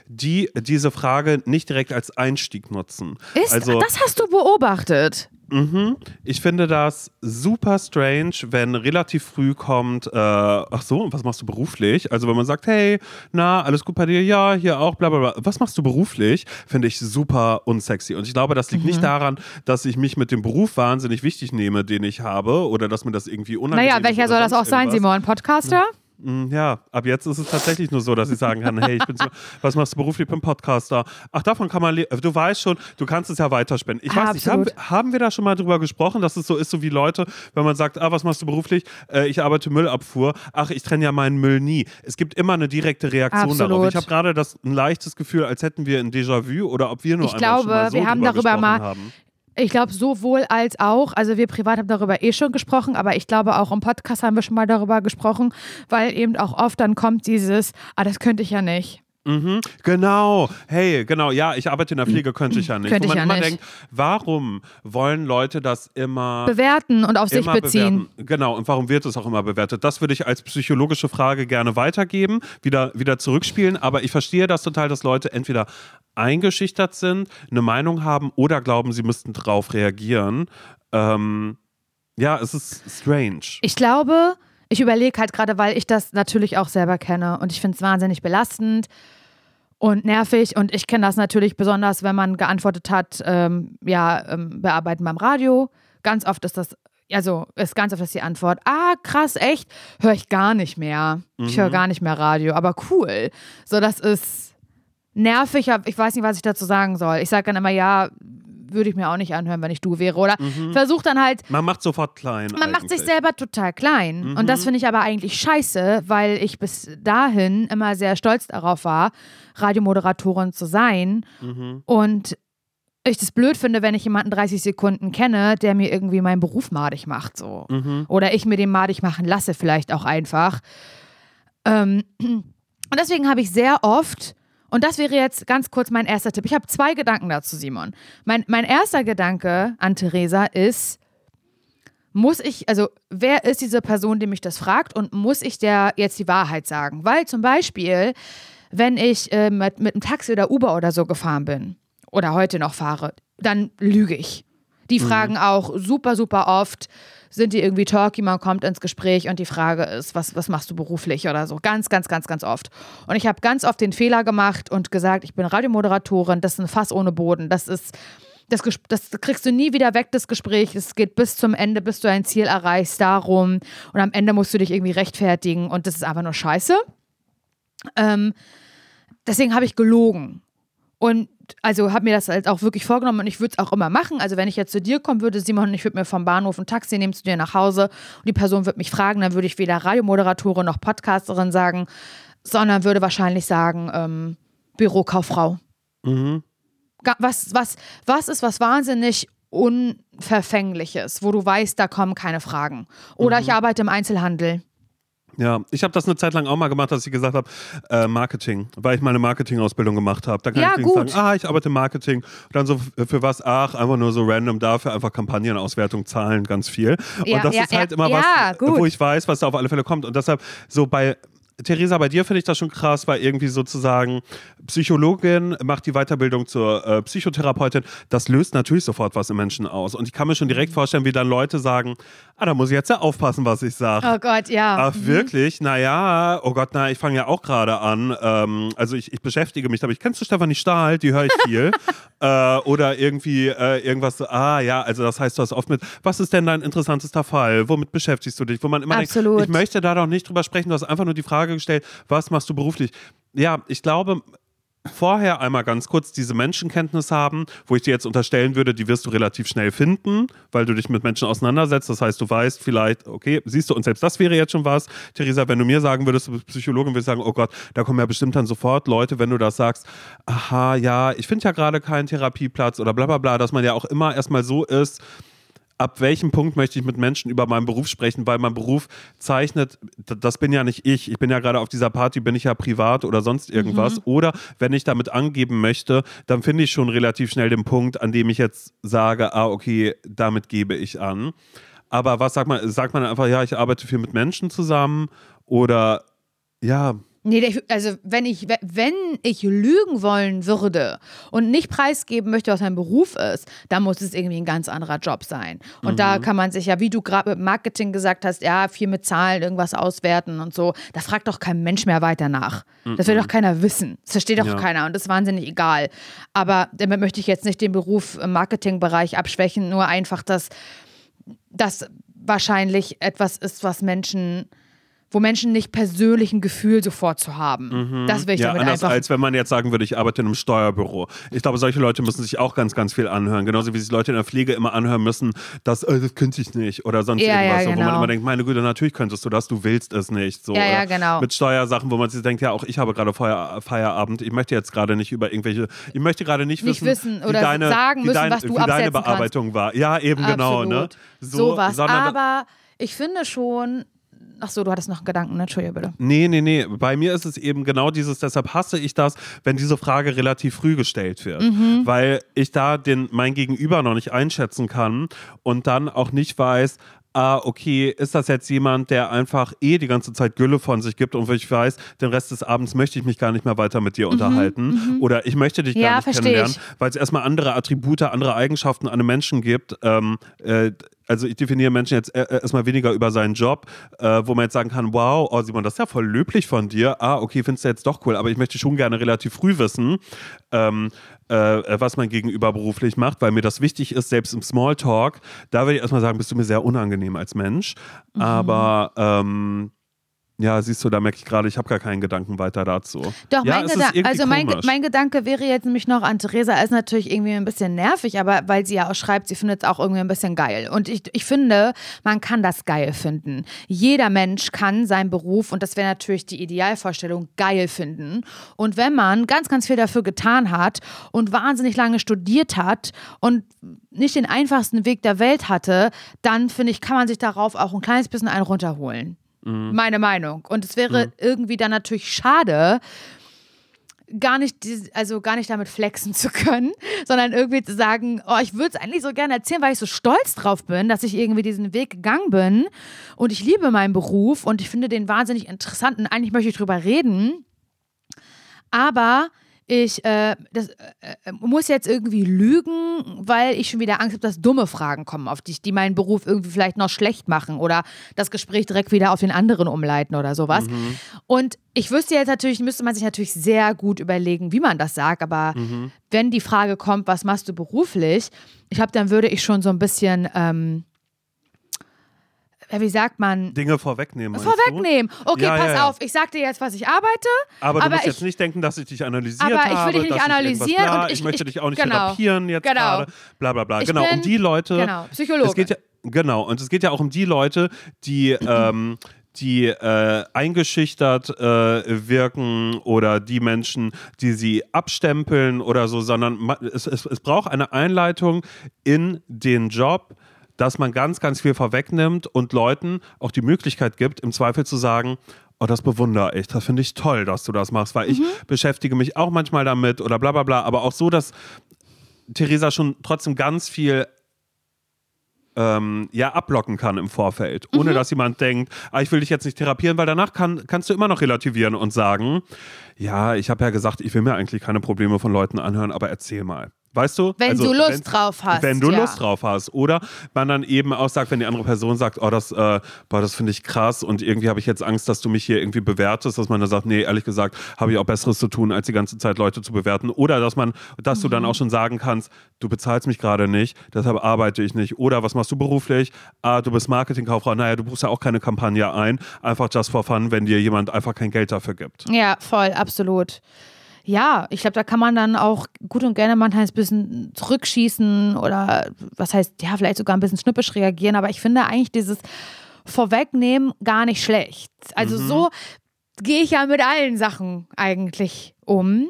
die diese Frage nicht direkt als Einstieg nutzen. Ist, also, das hast du beobachtet? Mhm. Ich finde das super strange, wenn relativ früh kommt, äh, ach so, was machst du beruflich? Also wenn man sagt, hey, na, alles gut bei dir? Ja, hier auch, bla bla bla. Was machst du beruflich? Finde ich super unsexy. Und ich glaube, das liegt mhm. nicht daran, dass ich mich mit dem Beruf wahnsinnig wichtig nehme, den ich habe, oder dass mir das irgendwie unangenehm ist. Naja, welcher soll das auch sein, Simon? Podcaster? Ja. Mm, ja, ab jetzt ist es tatsächlich nur so, dass ich sagen kann, hey, ich bin so, was machst du beruflich? Ich bin Podcaster. Ach, davon kann man, du weißt schon, du kannst es ja weiterspenden. Ich weiß nicht, haben, haben, wir da schon mal drüber gesprochen, dass es so ist, so wie Leute, wenn man sagt, ah, was machst du beruflich? Äh, ich arbeite Müllabfuhr. Ach, ich trenne ja meinen Müll nie. Es gibt immer eine direkte Reaktion absolut. darauf. Ich habe gerade das ein leichtes Gefühl, als hätten wir ein Déjà-vu oder ob wir nur ich glaube, mal so wir haben darüber mal haben. Ich glaube, sowohl als auch. Also wir privat haben darüber eh schon gesprochen, aber ich glaube auch im Podcast haben wir schon mal darüber gesprochen, weil eben auch oft dann kommt dieses, ah, das könnte ich ja nicht. Mhm, genau. Hey, genau. Ja, ich arbeite in der Pflege, könnte ich ja nicht. Könnte Wo man ja immer nicht. denkt, warum wollen Leute das immer bewerten und auf sich beziehen? Bewerten? Genau. Und warum wird es auch immer bewertet? Das würde ich als psychologische Frage gerne weitergeben, wieder, wieder zurückspielen. Aber ich verstehe das total, dass Leute entweder eingeschüchtert sind, eine Meinung haben oder glauben, sie müssten darauf reagieren. Ähm, ja, es ist strange. Ich glaube, ich überlege halt gerade, weil ich das natürlich auch selber kenne und ich finde es wahnsinnig belastend und nervig. Und ich kenne das natürlich besonders, wenn man geantwortet hat, ähm, ja, ähm, bearbeiten beim Radio. Ganz oft ist das, also ist ganz oft ist die Antwort, ah, krass, echt, höre ich gar nicht mehr. Mhm. Ich höre gar nicht mehr Radio, aber cool. So, das ist nervig, ich weiß nicht, was ich dazu sagen soll. Ich sage dann immer, ja, würde ich mir auch nicht anhören, wenn ich du wäre. Oder mhm. versuch dann halt. Man macht sofort klein. Man eigentlich. macht sich selber total klein. Mhm. Und das finde ich aber eigentlich scheiße, weil ich bis dahin immer sehr stolz darauf war, Radiomoderatorin zu sein. Mhm. Und ich das blöd finde, wenn ich jemanden 30 Sekunden kenne, der mir irgendwie meinen Beruf madig macht. So. Mhm. Oder ich mir den madig machen lasse, vielleicht auch einfach. Ähm, und deswegen habe ich sehr oft und das wäre jetzt ganz kurz mein erster Tipp. Ich habe zwei Gedanken dazu, Simon. Mein, mein erster Gedanke an Theresa ist, muss ich, also wer ist diese Person, die mich das fragt und muss ich der jetzt die Wahrheit sagen? Weil zum Beispiel, wenn ich äh, mit, mit einem Taxi oder Uber oder so gefahren bin oder heute noch fahre, dann lüge ich. Die mhm. fragen auch super, super oft, sind die irgendwie talky, man kommt ins Gespräch und die Frage ist, was, was machst du beruflich oder so. Ganz, ganz, ganz, ganz oft. Und ich habe ganz oft den Fehler gemacht und gesagt, ich bin Radiomoderatorin, das ist ein Fass ohne Boden. Das ist, das, das kriegst du nie wieder weg, das Gespräch. Es geht bis zum Ende, bis du ein Ziel erreichst, darum. Und am Ende musst du dich irgendwie rechtfertigen und das ist einfach nur scheiße. Ähm, deswegen habe ich gelogen. Und also habe mir das halt auch wirklich vorgenommen und ich würde es auch immer machen. Also wenn ich jetzt zu dir kommen würde, Simon, ich würde mir vom Bahnhof ein Taxi nehmen zu dir nach Hause und die Person würde mich fragen, dann würde ich weder Radiomoderatorin noch Podcasterin sagen, sondern würde wahrscheinlich sagen, ähm, Bürokauffrau. Mhm. Was, was, was ist was wahnsinnig Unverfängliches, wo du weißt, da kommen keine Fragen. Oder mhm. ich arbeite im Einzelhandel. Ja, ich habe das eine Zeit lang auch mal gemacht, dass ich gesagt habe, äh, Marketing, weil ich meine Marketing-Ausbildung gemacht habe. Da kann ja, ich gut. sagen, ah, ich arbeite im Marketing. Und dann so, für was? Ach, einfach nur so random dafür, einfach Kampagnenauswertung, Zahlen, ganz viel. Ja, und das ja, ist halt immer was, gut. wo ich weiß, was da auf alle Fälle kommt. Und deshalb, so bei Theresa, bei dir finde ich das schon krass, weil irgendwie sozusagen Psychologin macht die Weiterbildung zur äh, Psychotherapeutin. Das löst natürlich sofort was im Menschen aus. Und ich kann mir schon direkt vorstellen, wie dann Leute sagen: Ah, da muss ich jetzt ja aufpassen, was ich sage. Oh Gott, ja. Ach, mhm. wirklich? Naja, oh Gott, na, ich fange ja auch gerade an. Ähm, also ich, ich, beschäftige mich damit. Kennst du Stefanie Stahl? Die höre ich viel. äh, oder irgendwie äh, irgendwas ah ja, also das heißt, du hast oft mit, was ist denn dein interessantester Fall? Womit beschäftigst du dich? Wo man immer Absolut. denkt, ich möchte da doch nicht drüber sprechen, du hast einfach nur die Frage gestellt, was machst du beruflich? Ja, ich glaube, vorher einmal ganz kurz diese Menschenkenntnis haben, wo ich dir jetzt unterstellen würde, die wirst du relativ schnell finden, weil du dich mit Menschen auseinandersetzt. Das heißt, du weißt vielleicht, okay, siehst du, und selbst das wäre jetzt schon was. Theresa, wenn du mir sagen würdest, du bist Psychologin, würde ich sagen, oh Gott, da kommen ja bestimmt dann sofort Leute, wenn du das sagst, aha, ja, ich finde ja gerade keinen Therapieplatz oder bla bla bla, dass man ja auch immer erstmal so ist, ab welchem Punkt möchte ich mit Menschen über meinen Beruf sprechen, weil mein Beruf zeichnet, das bin ja nicht ich, ich bin ja gerade auf dieser Party, bin ich ja privat oder sonst irgendwas. Mhm. Oder wenn ich damit angeben möchte, dann finde ich schon relativ schnell den Punkt, an dem ich jetzt sage, ah, okay, damit gebe ich an. Aber was sagt man, sagt man einfach, ja, ich arbeite viel mit Menschen zusammen oder ja, Nee, also wenn ich, wenn ich lügen wollen würde und nicht preisgeben möchte, was mein Beruf ist, dann muss es irgendwie ein ganz anderer Job sein. Und Mhm. da kann man sich ja, wie du gerade mit Marketing gesagt hast, ja, viel mit Zahlen, irgendwas auswerten und so, da fragt doch kein Mensch mehr weiter nach. Das will doch keiner wissen. Das versteht doch Ja. keiner und das ist wahnsinnig egal. Aber damit möchte ich jetzt nicht den Beruf im Marketingbereich abschwächen, nur einfach, dass das wahrscheinlich etwas ist, was Menschen wo Menschen nicht persönlich ein Gefühl sofort zu haben. Das will ich Mhm. Ja, damit anders einfach. als wenn man jetzt sagen würde, ich arbeite in einem Steuerbüro. Ich glaube, solche Leute müssen sich auch ganz, ganz viel anhören. Genauso wie sich Leute in der Pflege immer anhören müssen, dass, äh, das könnte ich nicht oder sonst Ja, irgendwas. ja, so, Wo man genau. immer denkt, meine Güte, natürlich könntest du das, du willst es nicht. So. Ja, ja, genau. Mit Steuersachen, wo man sich denkt, ja, auch ich habe gerade Feier, Feierabend. Ich möchte jetzt gerade nicht über irgendwelche, ich möchte gerade nicht, Nicht wissen, oder deine, sagen müssen, deine, was du wie deine absetzen kannst. Bearbeitung war. Ja, eben genau. Ne? Absolut. So, Sowas. sondern- Aber ich finde schon. Ach so, du hattest noch einen Gedanken, ne? Entschuldige bitte. Nee, nee, nee. Bei mir ist es eben genau dieses, deshalb hasse ich das, wenn diese Frage relativ früh gestellt wird. Mhm. Weil ich da den, mein Gegenüber noch nicht einschätzen kann und dann auch nicht weiß, ah, okay, ist das jetzt jemand, der einfach eh die ganze Zeit Gülle von sich gibt und wo ich weiß, den Rest des Abends möchte ich mich gar nicht mehr weiter mit dir unterhalten oder ich möchte dich Mhm, Ja, gar nicht kennenlernen, weil es erstmal andere Attribute, andere Eigenschaften an einem Menschen gibt. Ähm, äh, also ich definiere Menschen jetzt äh, äh, erstmal weniger über seinen Job, äh, wo man jetzt sagen kann, wow, oh Simon, das ist ja voll löblich von dir. Ah, okay, findest du jetzt doch cool, aber ich möchte schon gerne relativ früh wissen, ähm, äh, was mein Gegenüber beruflich macht, weil mir das wichtig ist, selbst im Smalltalk, da würde ich erstmal sagen, bist du mir sehr unangenehm als Mensch. Mhm. Aber ähm, ja, siehst du, da merke ich gerade, ich habe gar keinen Gedanken weiter dazu. Doch, ja, mein, Gedan also mein, mein Gedanke wäre jetzt nämlich noch an Theresa, ist natürlich irgendwie ein bisschen nervig, aber weil sie ja auch schreibt, sie findet es auch irgendwie ein bisschen geil. Und ich, ich finde, man kann das geil finden. Jeder Mensch kann seinen Beruf, und das wäre natürlich die Idealvorstellung, geil finden. Und wenn man ganz, ganz viel dafür getan hat und wahnsinnig lange studiert hat und nicht den einfachsten Weg der Welt hatte, dann finde ich, kann man sich darauf auch ein kleines bisschen einen runterholen. Meine Meinung. Und es wäre irgendwie dann natürlich schade, gar nicht, also gar nicht damit flexen zu können, sondern irgendwie zu sagen, oh, ich würde es eigentlich so gerne erzählen, weil ich so stolz drauf bin, dass ich irgendwie diesen Weg gegangen bin. Und ich liebe meinen Beruf und ich finde den wahnsinnig interessant und eigentlich möchte ich drüber reden, aber ich äh, das, äh, äh, muss jetzt irgendwie lügen, weil ich schon wieder Angst habe, dass dumme Fragen kommen, auf die, die meinen Beruf irgendwie vielleicht noch schlecht machen oder das Gespräch direkt wieder auf den anderen umleiten oder sowas. Und ich wüsste jetzt natürlich, müsste man sich natürlich sehr gut überlegen, wie man das sagt, aber wenn die Frage kommt, was machst du beruflich, ich glaube, dann würde ich schon so ein bisschen, ähm, wie sagt man, Dinge vorwegnehmen. vorwegnehmen. Okay, Ja, pass ja, ja. auf, ich sag dir jetzt, was ich arbeite. Du? Aber du Aber musst ich- jetzt nicht denken, dass ich dich analysiert Aber ich will habe. dich nicht ich analysieren bla, und ich, ich- möchte ich- dich auch nicht genau. therapieren jetzt Genau. gerade. Bla bla bla. Ich genau, um bin- die Leute. genau, Psychologe. Es geht ja, genau, und es geht ja auch um die Leute, die. ähm, die äh, eingeschüchtert äh, wirken oder die Menschen, die sie abstempeln oder so, sondern es, es, es braucht eine Einleitung in den Job, dass man ganz, ganz viel vorwegnimmt und Leuten auch die Möglichkeit gibt, im Zweifel zu sagen, oh, das bewundere ich, das finde ich toll, dass du das machst, weil ich beschäftige mich auch manchmal damit oder bla bla bla, aber auch so, dass Theresa schon trotzdem ganz viel ähm, ja, ablocken kann im Vorfeld, ohne dass jemand denkt, ah, ich will dich jetzt nicht therapieren, weil danach kann, kannst du immer noch relativieren und sagen, ja, ich habe ja gesagt, ich will mir eigentlich keine Probleme von Leuten anhören, aber erzähl mal. Weißt du? Wenn Also, du Lust drauf hast, Wenn du ja. Lust drauf hast. Oder man dann eben auch sagt, wenn die andere Person sagt, oh, das, äh, boah, das finde ich krass und irgendwie habe ich jetzt Angst, dass du mich hier irgendwie bewertest, dass man dann sagt, nee, ehrlich gesagt, habe ich auch Besseres zu tun, als die ganze Zeit Leute zu bewerten. Oder dass man, dass du dann Mhm. auch schon sagen kannst, du bezahlst mich gerade nicht, deshalb arbeite ich nicht. Oder was machst du beruflich? Ah, du bist Marketingkauffrau. Naja, du buchst ja auch keine Kampagne ein. Einfach just for fun, wenn dir jemand einfach kein Geld dafür gibt. Ja, voll, absolut. Ja, ich glaube, da kann man dann auch gut und gerne manchmal ein bisschen zurückschießen oder was heißt, ja, vielleicht sogar ein bisschen schnippisch reagieren, aber ich finde eigentlich dieses Vorwegnehmen gar nicht schlecht. Also so gehe ich ja mit allen Sachen eigentlich um.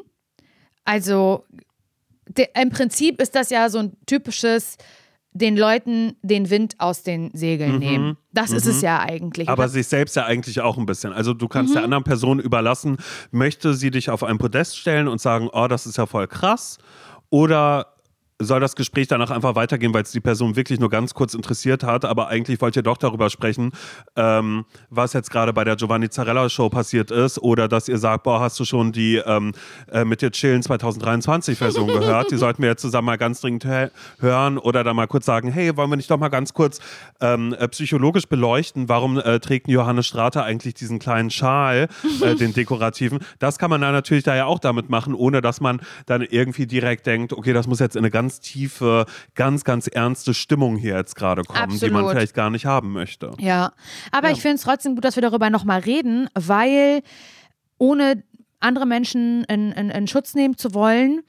Also im Prinzip ist das ja so ein typisches den Leuten den Wind aus den Segeln nehmen. Das ist es ja eigentlich. Aber sich selbst ja eigentlich auch ein bisschen. Also du kannst Mhm. der anderen Person überlassen, möchte sie dich auf ein Podest stellen und sagen, oh, das ist ja voll krass. Oder soll das Gespräch danach einfach weitergehen, weil es die Person wirklich nur ganz kurz interessiert hat. Aber eigentlich wollt ihr doch darüber sprechen, ähm, was jetzt gerade bei der Giovanni Zarella Show passiert ist. Oder dass ihr sagt, boah, hast du schon die ähm, äh, mit dir chillen 2023 Version gehört? Die sollten wir jetzt zusammen mal ganz dringend hören. Oder dann mal kurz sagen, hey, wollen wir nicht doch mal ganz kurz ähm, äh, psychologisch beleuchten, warum äh, trägt Johannes Strater eigentlich diesen kleinen Schal, äh, den dekorativen? Das kann man dann natürlich da ja auch damit machen, ohne dass man dann irgendwie direkt denkt, okay, das muss jetzt in eine ganz ganz tiefe, ganz, ganz ernste Stimmung hier jetzt gerade kommen, Absolut. die man vielleicht gar nicht haben möchte. Ja, aber ja. ich finde es trotzdem gut, dass wir darüber nochmal reden, weil ohne andere Menschen in, in, in Schutz nehmen zu wollen,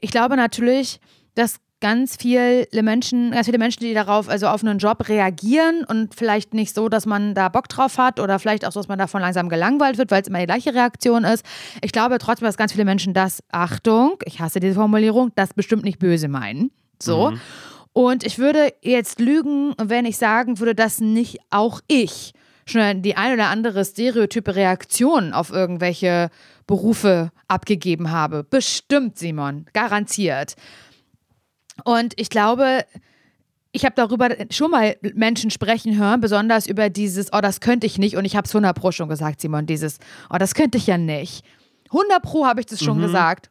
ich glaube natürlich, dass ganz viele Menschen, ganz viele Menschen, die darauf, also auf einen Job reagieren und vielleicht nicht so, dass man da Bock drauf hat oder vielleicht auch so, dass man davon langsam gelangweilt wird, weil es immer die gleiche Reaktion ist. Ich glaube trotzdem, dass ganz viele Menschen das, Achtung, ich hasse diese Formulierung, das bestimmt nicht böse meinen. So. Mhm. Und ich würde jetzt lügen, wenn ich sagen würde, dass nicht auch ich schon die ein oder andere stereotype Reaktion auf irgendwelche Berufe abgegeben habe. Bestimmt, Simon, garantiert. Und ich glaube, ich habe darüber schon mal Menschen sprechen hören, besonders über dieses, oh, das könnte ich nicht. Und ich habe es 100 Pro schon gesagt, Simon, dieses, oh, das könnte ich ja nicht. 100 Pro habe ich das schon mhm. gesagt.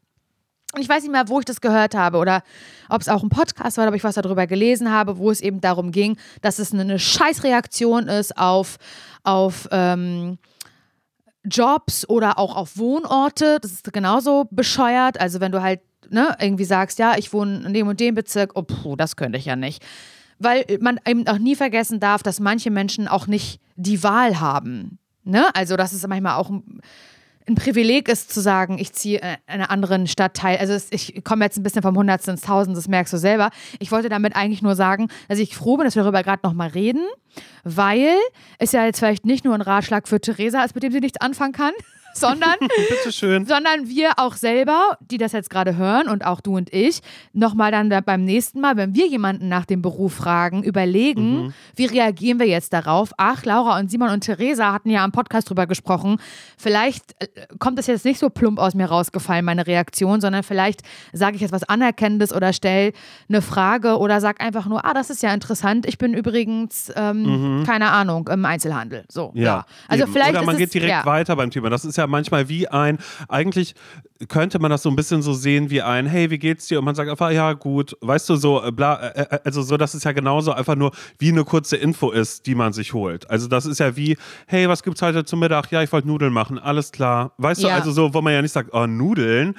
Und ich weiß nicht mehr, wo ich das gehört habe oder ob es auch ein Podcast war, ob ich was darüber gelesen habe, wo es eben darum ging, dass es eine Scheißreaktion ist auf, auf ähm, Jobs oder auch auf Wohnorte. Das ist genauso bescheuert. Also wenn du halt ne, irgendwie sagst, ja, ich wohne in dem und dem Bezirk, oh, puh, das könnte ich ja nicht. Weil man eben auch nie vergessen darf, dass manche Menschen auch nicht die Wahl haben. Ne? Also, das ist manchmal auch ein, ein Privileg ist zu sagen, ich ziehe in einen anderen Stadtteil. Also ich komme jetzt ein bisschen vom Hundertsten ins Tausend, das merkst du selber. Ich wollte damit eigentlich nur sagen, dass ich froh bin, dass wir darüber gerade nochmal reden, weil es ja jetzt vielleicht nicht nur ein Ratschlag für Theresa ist, mit dem sie nichts anfangen kann, sondern, sondern wir auch selber, die das jetzt gerade hören und auch du und ich, nochmal dann beim nächsten Mal, wenn wir jemanden nach dem Beruf fragen, überlegen, mhm. wie reagieren wir jetzt darauf? Ach, Laura und Simon und Theresa hatten ja am Podcast drüber gesprochen. Vielleicht äh, kommt das jetzt nicht so plump aus mir rausgefallen, meine Reaktion, sondern vielleicht sage ich jetzt was Anerkennendes oder stelle eine Frage oder sage einfach nur, ah, das ist ja interessant. Ich bin übrigens, ähm, mhm. keine Ahnung, im Einzelhandel. So, ja. ja. Also eben. vielleicht oder man es, geht direkt ja. weiter beim Thema. Das ist ja ja manchmal wie ein, eigentlich könnte man das so ein bisschen so sehen wie ein, hey, wie geht's dir? Und man sagt einfach, ja, gut, weißt du, so, äh, bla, äh, äh, also so, dass es ja genauso einfach nur wie eine kurze Info ist, die man sich holt. Also das ist ja wie, hey, was gibt's heute zum Mittag? Ja, ich wollte Nudeln machen, alles klar. Weißt ja. du, also so, wo man ja nicht sagt, oh, Nudeln.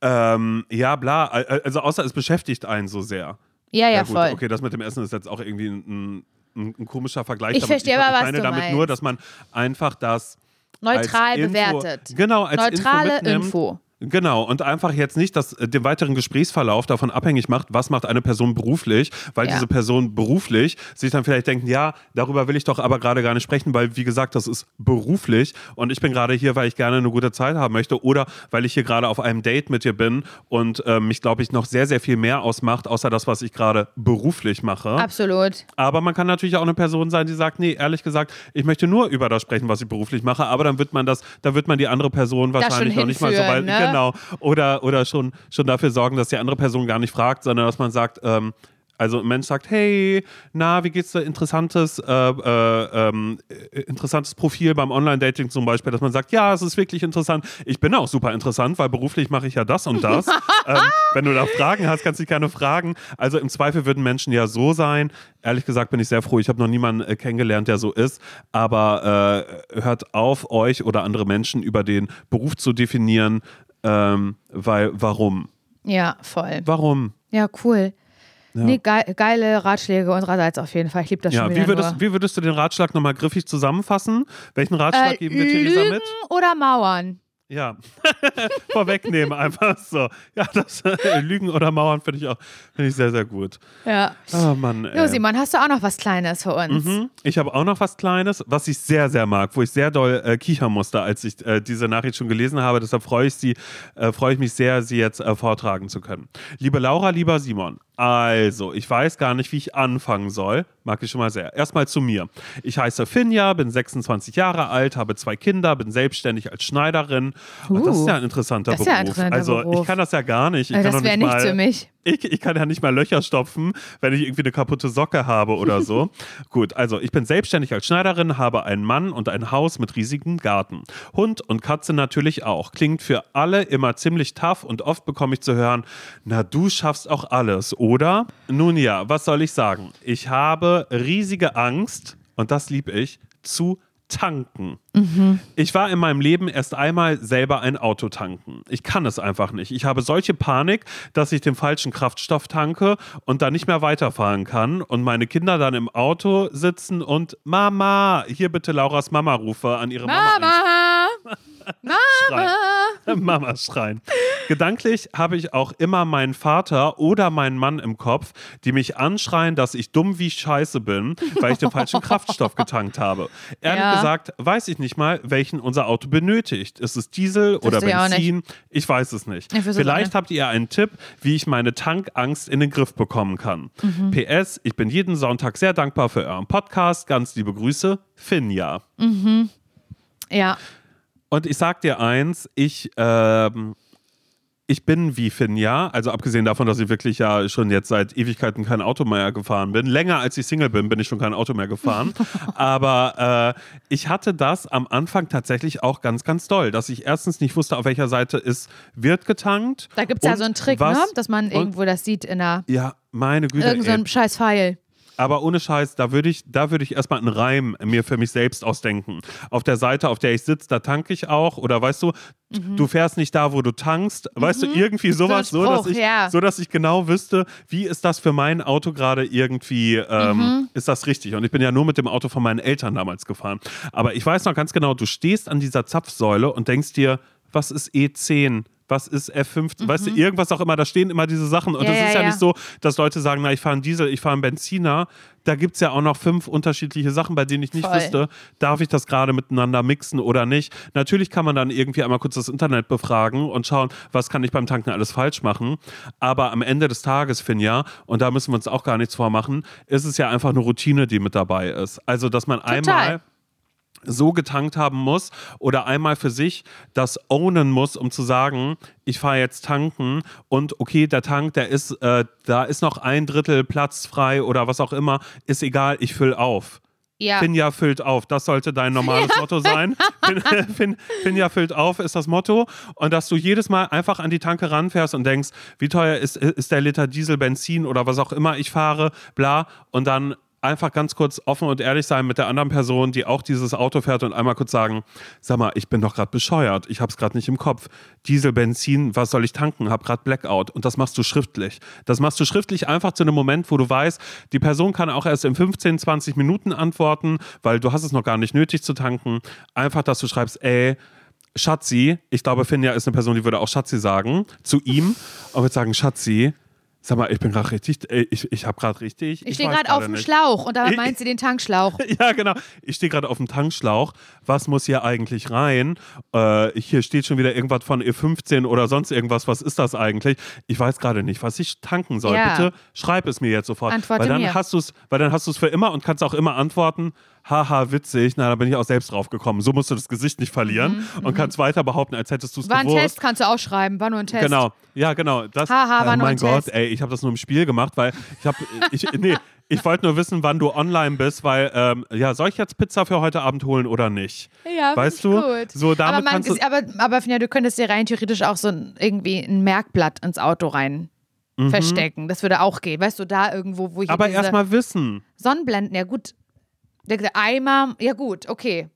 Ähm, ja, bla, also außer es beschäftigt einen so sehr. Ja, ja, ja gut, voll. Okay, das mit dem Essen ist jetzt auch irgendwie ein, ein, ein komischer Vergleich. Ich verstehe aber, was meine du damit meinst. nur, dass man einfach das Neutral bewertet. Genau, als Neutrale Info. Info. Genau, und einfach jetzt nicht das, äh, den weiteren Gesprächsverlauf davon abhängig macht, was macht eine Person beruflich, weil ja. diese Person beruflich sich dann vielleicht denkt, ja, darüber will ich doch aber gerade gar nicht sprechen, weil wie gesagt, das ist beruflich und ich bin gerade hier, weil ich gerne eine gute Zeit haben möchte oder weil ich hier gerade auf einem Date mit dir bin und äh, mich, glaube ich, noch sehr, sehr viel mehr ausmacht, außer das, was ich gerade beruflich mache. Absolut. Aber man kann natürlich auch eine Person sein, die sagt, nee, ehrlich gesagt, ich möchte nur über das sprechen, was ich beruflich mache, aber dann wird man das, da wird man die andere Person wahrscheinlich noch nicht mal so weit. Ne? Genau. Oder, oder schon, schon dafür sorgen, dass die andere Person gar nicht fragt, sondern dass man sagt, ähm, also ein Mensch sagt, hey, na, wie geht's dir? Interessantes, äh, äh, ähm, interessantes Profil beim Online-Dating zum Beispiel, dass man sagt, ja, es ist wirklich interessant. Ich bin auch super interessant, weil beruflich mache ich ja das und das. ähm, wenn du da Fragen hast, kannst du dich gerne fragen. Also im Zweifel würden Menschen ja so sein. Ehrlich gesagt bin ich sehr froh. Ich habe noch niemanden äh, kennengelernt, der so ist. Aber äh, hört auf, euch oder andere Menschen über den Beruf zu definieren, ähm, weil, warum? Ja, voll. Warum? Ja, cool. Ja. Nee, ge geile Ratschläge unsererseits auf jeden Fall. Ich liebe das ja, schon wieder wie würdest, wie würdest du den Ratschlag nochmal griffig zusammenfassen? Welchen Ratschlag äh, geben wir Theresa mit? oder Mauern? Ja, vorwegnehmen einfach so. Ja, das äh, Lügen oder Mauern finde ich auch find ich sehr, sehr gut. Ja. Oh Mann. Ey. Jo, Simon, hast du auch noch was Kleines für uns? Mhm. Ich habe auch noch was Kleines, was ich sehr, sehr mag, wo ich sehr doll äh, kichern musste, als ich äh, diese Nachricht schon gelesen habe. Deshalb freue ich, sie, äh, freue ich mich sehr, sie jetzt äh, vortragen zu können. Liebe Laura, lieber Simon, also, ich weiß gar nicht, wie ich anfangen soll. Mag ich schon mal sehr. Erstmal zu mir. Ich heiße Finja, bin 26 Jahre alt, habe zwei Kinder, bin selbstständig als Schneiderin Oh, das ist Uh, ja ein interessanter das ist ja Beruf. ein interessanter also Beruf. ich kann das ja gar nicht. Ich Äh, das wäre nicht nichts mal, für mich. Ich, ich kann ja nicht mal Löcher stopfen, wenn ich irgendwie eine kaputte Socke habe oder so. Gut, also ich bin selbstständig als Schneiderin, habe einen Mann und ein Haus mit riesigem Garten. Hund und Katze natürlich auch. Klingt für alle immer ziemlich tough und oft bekomme ich zu hören, na du schaffst auch alles, oder? Nun ja, was soll ich sagen? Ich habe riesige Angst, und das lieb ich, zu tanken. Ich war in meinem Leben erst einmal selber ein Auto tanken. Ich kann es einfach nicht. Ich habe solche Panik, dass ich den falschen Kraftstoff tanke und dann nicht mehr weiterfahren kann und meine Kinder dann im Auto sitzen und Mama, hier bitte Lauras Mama rufe an ihre Mama. Mama! Mama! schreien. Mama schreien. Gedanklich habe ich auch immer meinen Vater oder meinen Mann im Kopf, die mich anschreien, dass ich dumm wie Scheiße bin, weil ich den falschen Kraftstoff getankt habe. Ehrlich Ja. gesagt, weiß ich nicht mal, welchen unser Auto benötigt. Ist es Diesel oder Wüsste ich Benzin? Ich weiß es nicht. Vielleicht habt ihr einen Tipp, wie ich meine Tankangst in den Griff bekommen kann. Mhm. PS, ich bin jeden Sonntag sehr dankbar für euren Podcast. Ganz liebe Grüße, Finja. Ja. Und ich sag dir eins, ich, ähm, ich bin wie Finja, also abgesehen davon, dass ich wirklich ja schon jetzt seit Ewigkeiten kein Auto mehr gefahren bin. Länger als ich Single bin, bin ich schon kein Auto mehr gefahren. Aber äh, ich hatte das am Anfang tatsächlich auch ganz, ganz doll, dass ich erstens nicht wusste, auf welcher Seite es wird getankt. Da gibt es ja so einen Trick, was- ne? dass man irgendwo das sieht in einer Ja, meine Güte. irgend so einem scheiß Pfeil. Aber ohne Scheiß, da würde ich, da würde ich erstmal einen Reim mir für mich selbst ausdenken. Auf der Seite, auf der ich sitze, da tanke ich auch. Oder weißt du, du fährst nicht da, wo du tankst. Weißt du, irgendwie sowas, so, Mhm. So dass Spruch, ich, ja. so dass ich genau wüsste, wie ist das für mein Auto gerade irgendwie, ähm, Mhm. ist das richtig? Und ich bin ja nur mit dem Auto von meinen Eltern damals gefahren. Aber ich weiß noch ganz genau, du stehst an dieser Zapfsäule und denkst dir, was ist E10? Was ist F15? Weißt du, irgendwas auch immer, da stehen immer diese Sachen. Und Mhm. Ja, das ist ja, ja, nicht so, dass Leute sagen, na, ich fahre einen Diesel, ich fahre einen Benziner. Da gibt es ja auch noch fünf unterschiedliche Sachen, bei denen ich nicht Voll. wüsste, darf ich das gerade miteinander mixen oder nicht. Natürlich kann man dann irgendwie einmal kurz das Internet befragen und schauen, was kann ich beim Tanken alles falsch machen. Aber am Ende des Tages, Finja, und da müssen wir uns auch gar nichts vormachen, ist es ja einfach eine Routine, die mit dabei ist. Also, dass man einmal so getankt haben muss oder einmal für sich das ownen muss, um zu sagen, ich fahre jetzt tanken und okay, der Tank, der ist, äh, da ist noch ein Drittel Platz frei oder was auch immer, ist egal, ich fülle auf. Ja. Finja füllt auf, das sollte dein normales Motto sein. Fin, fin, Finja füllt auf ist das Motto. Und dass du jedes Mal einfach an die Tanke ranfährst und denkst, wie teuer ist, ist der Liter Diesel, Benzin oder was auch immer ich fahre, bla. Und dann einfach ganz kurz offen und ehrlich sein mit der anderen Person, die auch dieses Auto fährt und einmal kurz sagen, sag mal, ich bin doch gerade bescheuert, ich habe es gerade nicht im Kopf. Diesel, Benzin, was soll ich tanken? Hab gerade Blackout und das machst du schriftlich. Das machst du schriftlich einfach zu einem Moment, wo du weißt, die Person kann auch erst in 15, 20 Minuten antworten, weil du hast es noch gar nicht nötig zu tanken. Einfach, dass du schreibst, ey, Schatzi, ich glaube, Finja ist eine Person, die würde auch Schatzi sagen, zu ihm und würde sagen, Schatzi, sag mal, ich bin gerade richtig, ey, ich, ich habe gerade richtig. Ich stehe weiß gerade auf dem nicht. Schlauch und da Ich- meint sie den Tankschlauch. Ja, genau. Ich stehe gerade auf dem Tankschlauch. Was muss hier eigentlich rein? Äh, hier steht schon wieder irgendwas von E15 oder sonst irgendwas. Was ist das eigentlich? Ich weiß gerade nicht, was ich tanken soll. Ja. Bitte schreib es mir jetzt sofort. Antworte weil dann mir. hast du es, weil dann hast du es für immer und kannst auch immer antworten. Haha, witzig. Na, da bin ich auch selbst drauf gekommen. So musst du das Gesicht nicht verlieren und kannst weiter behaupten, als hättest du es Mhm, War ein gewusst. Test, kannst du auch schreiben. War nur ein Test. Genau, ja, genau. Das, Haha, war oh nur mein ein Gott, Test. ey, ich habe das nur im Spiel gemacht, weil ich habe, ich, nee, ich wollte nur wissen, wann du online bist, weil, ähm, ja, soll ich jetzt Pizza für heute Abend holen oder nicht? Ja, weißt du? Gut. So, damit aber, man, kannst du, aber, aber Finja, du könntest dir rein theoretisch auch so ein, irgendwie ein Merkblatt ins Auto rein verstecken. Das würde auch gehen. Weißt du, da irgendwo, wo ich Mhm. aber erstmal wissen. Sonnenblenden, ja gut. Der, Eimer, ja gut, okay.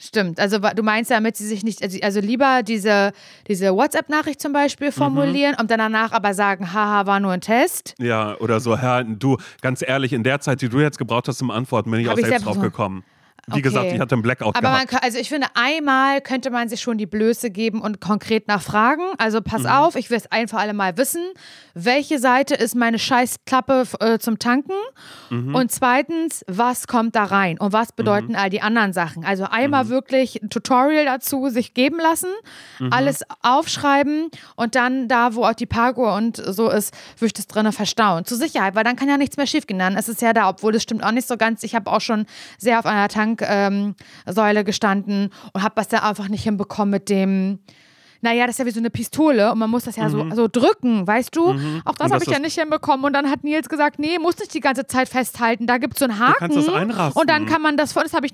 Stimmt. Also du meinst, damit sie sich nicht, also, also lieber diese, diese WhatsApp-Nachricht zum Mhm. Beispiel formulieren und dann danach aber sagen, haha, war nur ein Test. Ja, oder so, Herr, du, ganz ehrlich, in der Zeit, die du jetzt gebraucht hast zum Antworten, bin ich Hab auch ich selbst drauf gekommen. Wie Okay. gesagt, ich hatte einen Blackout Aber gehabt. kann, also ich finde, einmal könnte man sich schon die Blöße geben und konkret nachfragen. Also pass Mhm. auf, ich will es ein für alle Mal wissen, welche Seite ist meine Scheißklappe äh, zum Tanken? Mhm. Und zweitens, was kommt da rein? Und was bedeuten all die anderen Sachen? Also einmal Mhm. wirklich ein Tutorial dazu sich geben lassen, Mhm. alles aufschreiben und dann da, wo auch die Parkour und so ist, würde ich das drinnen verstauen. Zur Sicherheit, weil dann kann ja nichts mehr schiefgehen. Dann ist es ja da, obwohl das stimmt auch nicht so ganz. Ich habe auch schon sehr auf einer Tanksäule gestanden und habe das da einfach nicht hinbekommen mit dem naja, das ist ja wie so eine Pistole und man muss das ja so, so drücken, weißt du? Auch das Mhm. Und habe das ich ja nicht hinbekommen. Und dann hat Nils gesagt, nee, muss nicht die ganze Zeit festhalten. Da gibt es so einen Haken. kannst das einrasten. Und dann kann man das, das habe ich,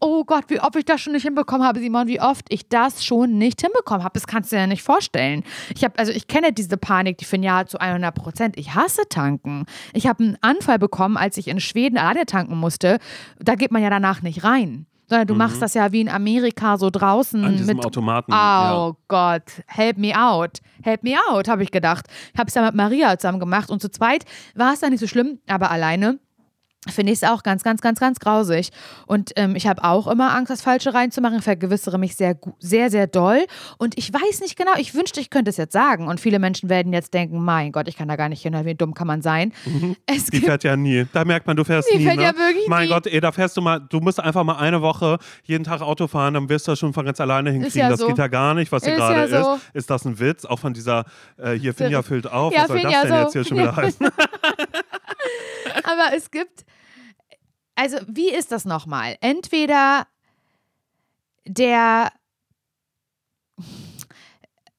oh Gott, wie oft ich das schon nicht hinbekommen habe, Simon, wie oft ich das schon nicht hinbekommen habe. Das kannst du dir ja nicht vorstellen. Ich habe, also ich kenne diese Panik, die Finja zu 100 Prozent. Ich hasse tanken. Ich habe einen Anfall bekommen, als ich in Schweden alleine tanken musste. Da geht man ja danach nicht rein. Sondern du machst das ja wie in Amerika so draußen Mhm. An diesem mit Automaten. Oh ja. Gott, help me out. Help me out, habe ich gedacht. Ich habe es ja mit Maria zusammen gemacht und zu zweit war es dann nicht so schlimm, aber alleine finde ich es auch ganz, ganz, ganz, ganz grausig. Und ähm, ich habe auch immer Angst, das Falsche reinzumachen. Ich vergewissere mich sehr, sehr, sehr doll. Und ich weiß nicht genau, ich wünschte, ich könnte es jetzt sagen. Und viele Menschen werden jetzt denken, mein Gott, ich kann da gar nicht hin, wie dumm kann man sein. Es Die gibt fährt ja nie. Da merkt man, du fährst nie. fährt ne? ja wirklich mein nie. Gott, ey, da fährst du mal, du musst einfach mal eine Woche jeden Tag Auto fahren, dann wirst du das schon von ganz alleine hinkriegen. ja das so. geht ja gar nicht, was hier Ist gerade ja so. ist. Ist das ein Witz? Auch von dieser, äh, hier, Finja füllt auf. Ja, was soll Finja das denn so. jetzt hier schon wieder heißen? Aber es gibt, also wie ist das nochmal? Entweder der,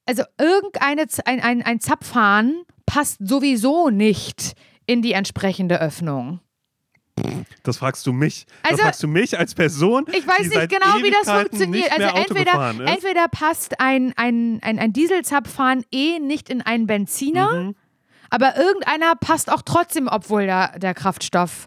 also irgendeine, ein, ein, ein Zapfhahn passt sowieso nicht in die entsprechende Öffnung. Das fragst du mich. Also, das fragst du mich als Person. Ich weiß nicht genau, wie das Ewigkeiten funktioniert. Also entweder, entweder passt ein, ein, ein, ein Dieselzapfhahn eh nicht in einen Benziner, Mhm. aber irgendeiner passt auch trotzdem, obwohl der, der Kraftstoff,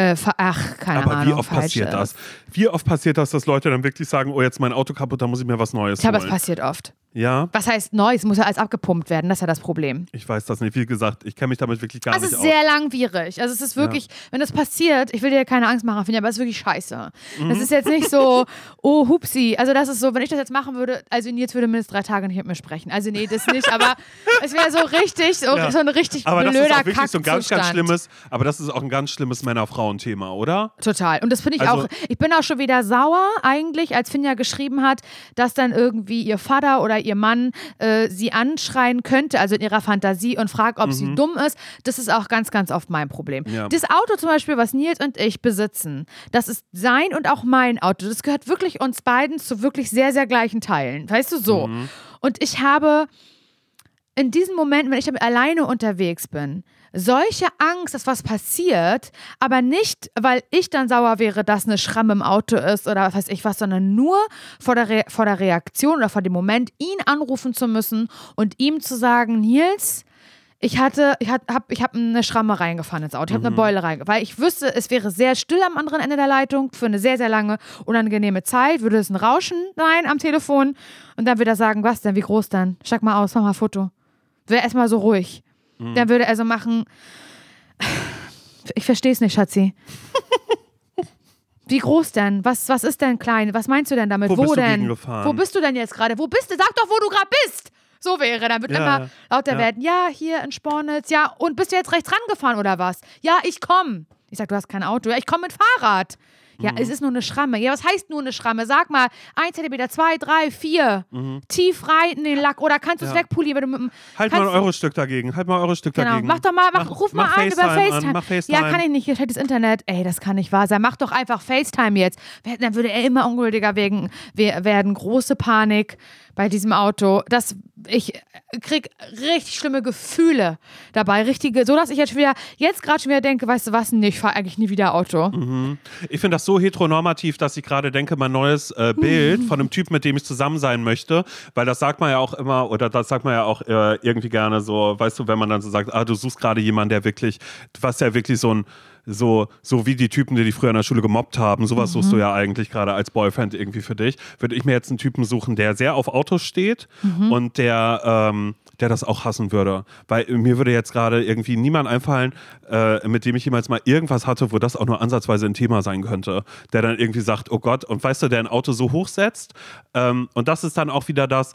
äh, ach, keine Aber Ahnung, wie oft falsch passiert ist. das? Wie oft passiert das, dass Leute dann wirklich sagen, oh, jetzt mein Auto kaputt, da muss ich mir was Neues Ich glaube, das holen? passiert oft. Ja, Was heißt neu? Es muss ja alles abgepumpt werden. Das ist ja das Problem. ich weiß das nicht. Wie gesagt, ich kenne mich damit wirklich gar Es nicht ist aus. sehr langwierig. Also es ist wirklich, wenn das passiert, ich will dir keine Angst machen, finde ich, aber es ist wirklich scheiße. Mhm. Das ist jetzt nicht so, oh, hupsi. Also das ist so, wenn ich das jetzt machen würde, also Nils würde mindestens drei Tage nicht mit mir sprechen. Also nee, das nicht, aber es wäre so richtig, so, Ja. so ein richtig aber das ist blöder auch wirklich so ein ganz, ganz Kackzustand. schlimmes, aber das ist auch ein ganz schlimmes Männer-Frauen-Thema, oder? Total. Und das finde ich Also- auch, ich bin auch schon wieder sauer eigentlich, als Finja geschrieben hat, dass dann irgendwie ihr Vater oder ihr Mann äh, sie anschreien könnte, also in ihrer Fantasie und fragt, ob sie dumm ist. Das ist auch ganz, ganz oft mein Problem. Mhm. Ja. Das Auto zum Beispiel, was Nils und ich besitzen, das ist sein und auch mein Auto. Das gehört wirklich uns beiden zu wirklich sehr, sehr gleichen Teilen. Weißt du so? Mhm. Und ich habe in diesen Momenten, wenn ich alleine unterwegs bin, solche Angst, dass was passiert, aber nicht, weil ich dann sauer wäre, dass eine Schramme im Auto ist oder was weiß ich was, sondern nur vor der, Re vor der Reaktion oder vor dem Moment, ihn anrufen zu müssen und ihm zu sagen, Nils, ich hatte, ich habe hab, ich hab eine Schramme reingefahren ins Auto, ich habe eine Beule reingefahren, weil ich wüsste, es wäre sehr still am anderen Ende der Leitung für eine sehr, sehr lange, unangenehme Zeit, würde es ein Rauschen sein am Telefon und dann würde er sagen, was denn, wie groß denn? Steig mal aus, mach mal ein Foto. Wäre erstmal so ruhig. Dann würde er so machen, ich verstehe es nicht, Schatzi. Wie groß denn? Was, was ist denn klein? Was meinst du denn damit? Wo bist du denn? gegengefahren? Wo bist du denn jetzt gerade? Wo bist du? Sag doch, wo du gerade bist. So wäre, dann wird Ja, immer lauter Ja. werden. Ja, hier in Spornitz. Ja, und bist du jetzt rechts rangefahren oder was? Ja, ich komm. Ich sag, du hast kein Auto. Ja, ich komme mit Fahrrad. Ja, Mhm. es ist nur eine Schramme. Ja, was heißt nur eine Schramme? Sag mal, ein Zentimeter, zwei, drei, vier. Tief rein in den Lack. Oder kannst du es Mhm. Ja. wegpolieren, wenn du mit dem. Halt mal ein Eurostück dagegen. Halt mal ein Eurostück Genau, dagegen. mach doch mal, mach, ruf mal mach an über FaceTime FaceTime. An, mach FaceTime. Ja, kann ich nicht, hier steht das Internet. Ey, das kann nicht wahr sein. Mach doch einfach FaceTime jetzt. Dann würde er immer ungültiger werden große Panik bei diesem Auto. Das, ich krieg richtig schlimme Gefühle dabei. Richtige, so dass ich jetzt wieder, jetzt gerade schon wieder denke, weißt du was, nee, ich fahre eigentlich nie wieder Auto. Ich finde das so heteronormativ, dass ich gerade denke, mein neues äh, Bild von einem Typ, mit dem ich zusammen sein möchte, weil das sagt man ja auch immer, oder das sagt man ja auch äh, irgendwie gerne so, weißt du, wenn man dann so sagt, ah, du suchst gerade jemanden, der wirklich, was ja wirklich so ein so, so wie die Typen, die dich früher in der Schule gemobbt haben, sowas suchst du ja eigentlich gerade als Boyfriend irgendwie für dich. Würde ich mir jetzt einen Typen suchen, der sehr auf Autos steht und der, ähm, der das auch hassen würde. Weil mir würde jetzt gerade irgendwie niemand einfallen, äh, mit dem ich jemals mal irgendwas hatte, wo das auch nur ansatzweise ein Thema sein könnte. Der dann irgendwie sagt, oh Gott, und weißt du, der ein Auto so hochsetzt. Ähm, und das ist dann auch wieder das,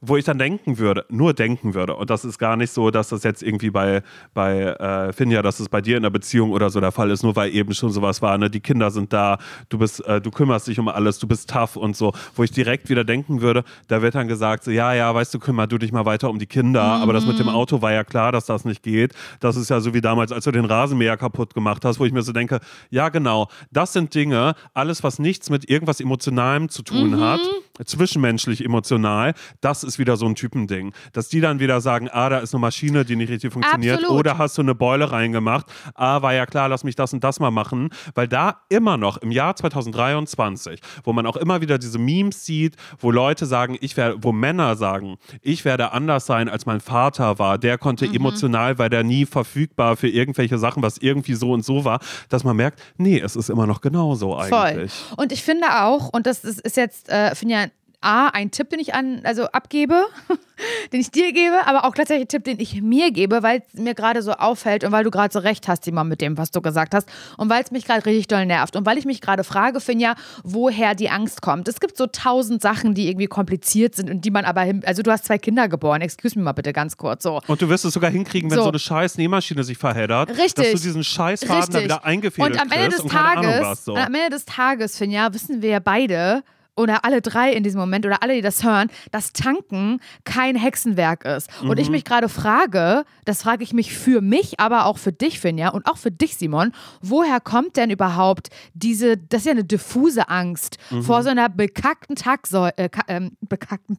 wo ich dann denken würde, nur denken würde, und das ist gar nicht so, dass das jetzt irgendwie bei, bei äh, Finja, dass es bei dir in der Beziehung oder so der Fall ist, nur weil eben schon sowas war, ne? die Kinder sind da, du bist, äh, du kümmerst dich um alles, du bist tough und so, wo ich direkt wieder denken würde, da wird dann gesagt, so, ja, ja, weißt du, kümmer du dich mal weiter um die Kinder, mhm. aber das mit dem Auto war ja klar, dass das nicht geht. Das ist ja so wie damals, als du den Rasenmäher kaputt gemacht hast, wo ich mir so denke, ja, genau, das sind Dinge, alles, was nichts mit irgendwas Emotionalem zu tun mhm. hat, zwischenmenschlich emotional, das ist wieder so ein Typending. Dass die dann wieder sagen, ah, da ist eine Maschine, die nicht richtig funktioniert, Absolut. oder hast du eine Beule reingemacht, ah, war ja klar, lass mich das und das mal machen, weil da immer noch im Jahr 2023, wo man auch immer wieder diese Memes sieht, wo Leute sagen, ich werde, wo Männer sagen, ich werde anders sein, als mein Vater war, der konnte mhm. emotional, weil der nie verfügbar für irgendwelche Sachen, was irgendwie so und so war, dass man merkt, nee, es ist immer noch genauso eigentlich. Voll. Und ich finde auch, und das ist, ist jetzt, äh, finde ja A, ein Tipp, den ich an, also abgebe, den ich dir gebe, aber auch gleichzeitig ein Tipp, den ich mir gebe, weil es mir gerade so auffällt und weil du gerade so recht hast, immer mit dem, was du gesagt hast und weil es mich gerade richtig doll nervt und weil ich mich gerade frage, Finja, woher die Angst kommt. Es gibt so tausend Sachen, die irgendwie kompliziert sind und die man aber, hin, also du hast zwei Kinder geboren, excuse me mal bitte ganz kurz so. Und du wirst es sogar hinkriegen, wenn so, so eine scheiß Nähmaschine sich verheddert, richtig, dass du diesen scheiß Faden da wieder eingefädelt und am Ende des Tages, was, so. am Ende des Tages, Finja, wissen wir ja beide, oder alle drei in diesem Moment oder alle, die das hören, dass Tanken kein Hexenwerk ist. Mhm. Und ich mhm. mich gerade frage, das frage ich mich für mich, aber auch für dich, Finja, und auch für dich, Simon, woher kommt denn überhaupt diese, das ist ja eine diffuse Angst mhm. vor so einer bekackten, Tanksäule, äh, äh, bekackten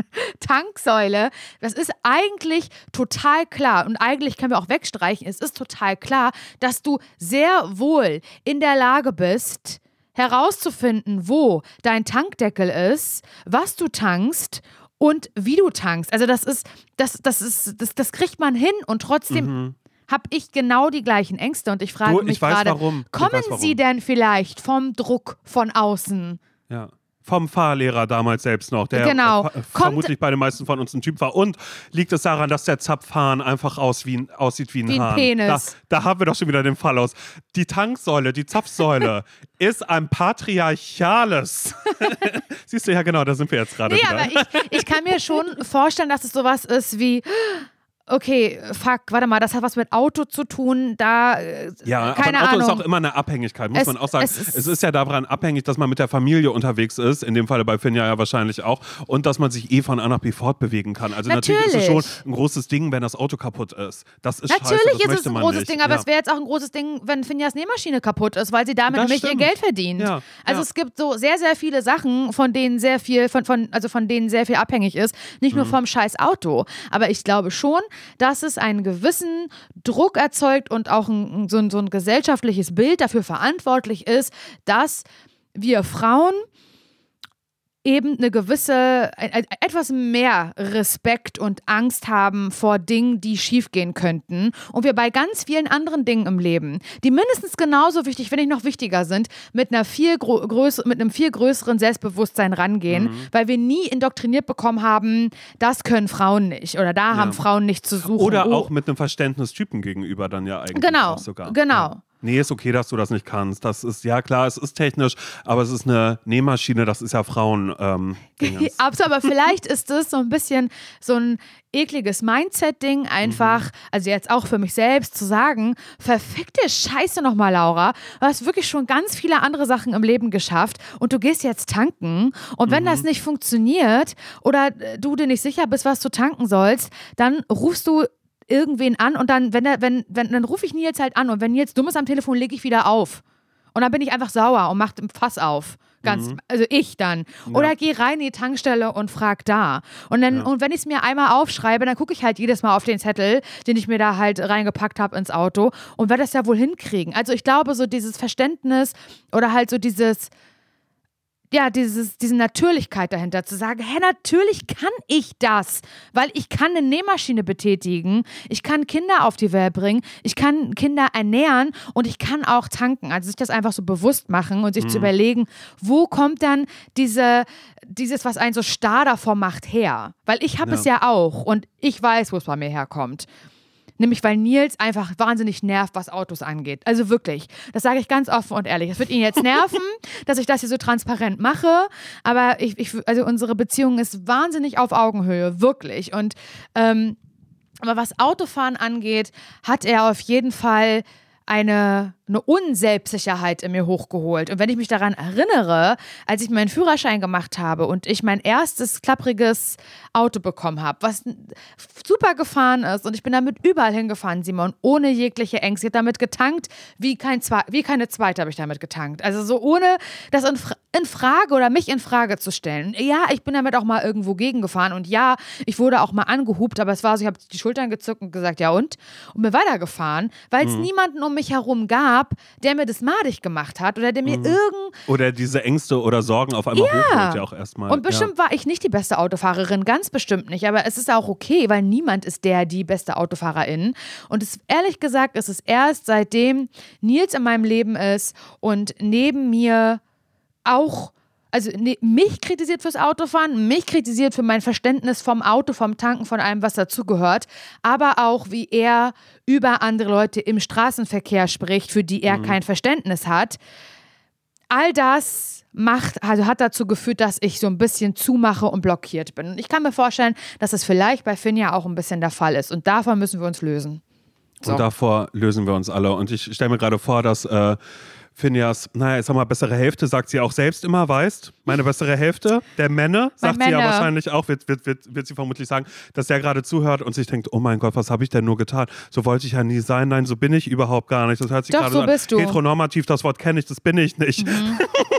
Tanksäule. Das ist eigentlich total klar und eigentlich können wir auch wegstreichen, es ist total klar, dass du sehr wohl in der Lage bist, herauszufinden, wo dein Tankdeckel ist, was du tankst und wie du tankst. Also das ist, das, das ist, das, das kriegt man hin und trotzdem mhm. habe ich genau die gleichen Ängste und ich frage du, mich gerade, kommen sie denn vielleicht vom Druck von außen? Ja vom Fahrlehrer damals selbst noch, der genau. vermutlich bei den meisten von uns ein Typ war. Und liegt es daran, dass der Zapfhahn einfach aus wie ein, aussieht wie ein wie Hahn? Ein Penis. Da, da, haben wir doch schon wieder den Fall aus. Die Tanksäule, die Zapfsäule ist ein patriarchales. Siehst du, ja genau, da sind wir jetzt gerade. Nee, wieder. aber ich, ich kann mir schon vorstellen, dass es sowas ist wie okay, fuck, warte mal, das hat was mit Auto zu tun, da, äh, ja, keine aber ein Auto Ahnung. ist auch immer eine Abhängigkeit, muss es, man auch sagen. Es ist, es ist, ja daran abhängig, dass man mit der Familie unterwegs ist, in dem Falle bei Finja ja wahrscheinlich auch, und dass man sich eh von A nach B fortbewegen kann. Also natürlich, natürlich ist es schon ein großes Ding, wenn das Auto kaputt ist. Das ist Natürlich scheiße, das ist es ein großes nicht. Ding, aber ja. es wäre jetzt auch ein großes Ding, wenn Finjas Nähmaschine kaputt ist, weil sie damit das nämlich stimmt. ihr Geld verdient. Ja, also ja. es gibt so sehr, sehr viele Sachen, von denen sehr viel, von, von, also von denen sehr viel abhängig ist. Nicht nur mhm. vom scheiß Auto. Aber ich glaube schon, dass es ein einen gewissen Druck erzeugt und auch ein, so, ein, so ein gesellschaftliches Bild dafür verantwortlich ist, dass wir Frauen eben eine gewisse, etwas mehr Respekt und Angst haben vor Dingen, die schiefgehen könnten. Und wir bei ganz vielen anderen Dingen im Leben, die mindestens genauso wichtig, wenn nicht noch wichtiger sind, mit, einer viel größ mit einem viel größeren Selbstbewusstsein rangehen, mhm. weil wir nie indoktriniert bekommen haben, das können Frauen nicht oder da ja. haben Frauen nicht zu suchen. Oder oh. auch mit einem Verständnis Typen gegenüber dann ja eigentlich genau, sogar. Genau, ja. Nee, ist okay, dass du das nicht kannst. Das ist, ja klar, es ist technisch, aber es ist eine Nähmaschine, das ist ja Frauen. Ähm, aber vielleicht ist das so ein bisschen so ein ekliges Mindset-Ding, einfach, mhm. also jetzt auch für mich selbst zu sagen, verfickte Scheiße nochmal, Laura. Du hast wirklich schon ganz viele andere Sachen im Leben geschafft und du gehst jetzt tanken und wenn mhm. das nicht funktioniert oder du dir nicht sicher bist, was du tanken sollst, dann rufst du irgendwen an und dann, wenn er, wenn, wenn, dann rufe ich Nils halt an und wenn Nils dumm ist am Telefon, lege ich wieder auf. Und dann bin ich einfach sauer und mache den Fass auf. Ganz, mhm. also ich dann. Oder ja. geh rein in die Tankstelle und frag da. Und dann, ja. und wenn ich es mir einmal aufschreibe, dann gucke ich halt jedes Mal auf den Zettel, den ich mir da halt reingepackt habe ins Auto und werde das ja wohl hinkriegen. Also ich glaube, so dieses Verständnis oder halt so dieses, ja, dieses, diese Natürlichkeit dahinter, zu sagen, hä, natürlich kann ich das, weil ich kann eine Nähmaschine betätigen, ich kann Kinder auf die Welt bringen, ich kann Kinder ernähren und ich kann auch tanken. Also sich das einfach so bewusst machen und sich mhm. zu überlegen, wo kommt dann diese, dieses, was einen so starr davor macht, her? Weil ich habe ja. es ja auch und ich weiß, wo es bei mir herkommt. Nämlich weil Nils einfach wahnsinnig nervt, was Autos angeht. Also wirklich. Das sage ich ganz offen und ehrlich. Es wird ihn jetzt nerven, dass ich das hier so transparent mache. Aber ich, ich, also unsere Beziehung ist wahnsinnig auf Augenhöhe. Wirklich. Und ähm, aber was Autofahren angeht, hat er auf jeden Fall eine, eine Unselbstsicherheit in mir hochgeholt. Und wenn ich mich daran erinnere, als ich meinen Führerschein gemacht habe und ich mein erstes klappriges Auto bekommen habe, was super gefahren ist und ich bin damit überall hingefahren, Simon, ohne jegliche Ängste. Ich habe damit getankt, wie, kein Zwe wie keine zweite habe ich damit getankt. Also so ohne das in, in Frage oder mich in Frage zu stellen. Ja, ich bin damit auch mal irgendwo gegengefahren und ja, ich wurde auch mal angehupt, aber es war so, ich habe die Schultern gezuckt und gesagt, ja und? Und bin weitergefahren, weil es mhm. niemanden um mich herum gab, der mir das madig gemacht hat oder der mir mhm. irgend... Oder diese Ängste oder Sorgen auf einmal ja. hochholt ja auch erstmal. Und bestimmt ja. war ich nicht die beste Autofahrerin, ganz bestimmt nicht, aber es ist auch okay, weil niemand ist der, die beste Autofahrerin. Und es, ehrlich gesagt ist es erst seitdem Nils in meinem Leben ist und neben mir auch also ne, mich kritisiert fürs Autofahren, mich kritisiert für mein Verständnis vom Auto, vom Tanken, von allem, was dazugehört, aber auch wie er über andere Leute im Straßenverkehr spricht, für die er mhm. kein Verständnis hat. All das macht, also hat dazu geführt, dass ich so ein bisschen zumache und blockiert bin. Und ich kann mir vorstellen, dass es vielleicht bei Finja auch ein bisschen der Fall ist. Und davon müssen wir uns lösen. So. Und davor lösen wir uns alle. Und ich stelle mir gerade vor, dass äh, Phineas, naja, ich sag mal, bessere Hälfte, sagt sie auch selbst immer, weißt, meine bessere Hälfte, der Männer, sagt sie ja wahrscheinlich auch, wird, wird, wird, wird sie vermutlich sagen, dass der gerade zuhört und sich denkt, oh mein Gott, was habe ich denn nur getan? So wollte ich ja nie sein, nein, so bin ich überhaupt gar nicht. Das hört sich gerade so, so bist an. Du. Heteronormativ, das Wort kenne ich, das bin ich nicht. Mhm.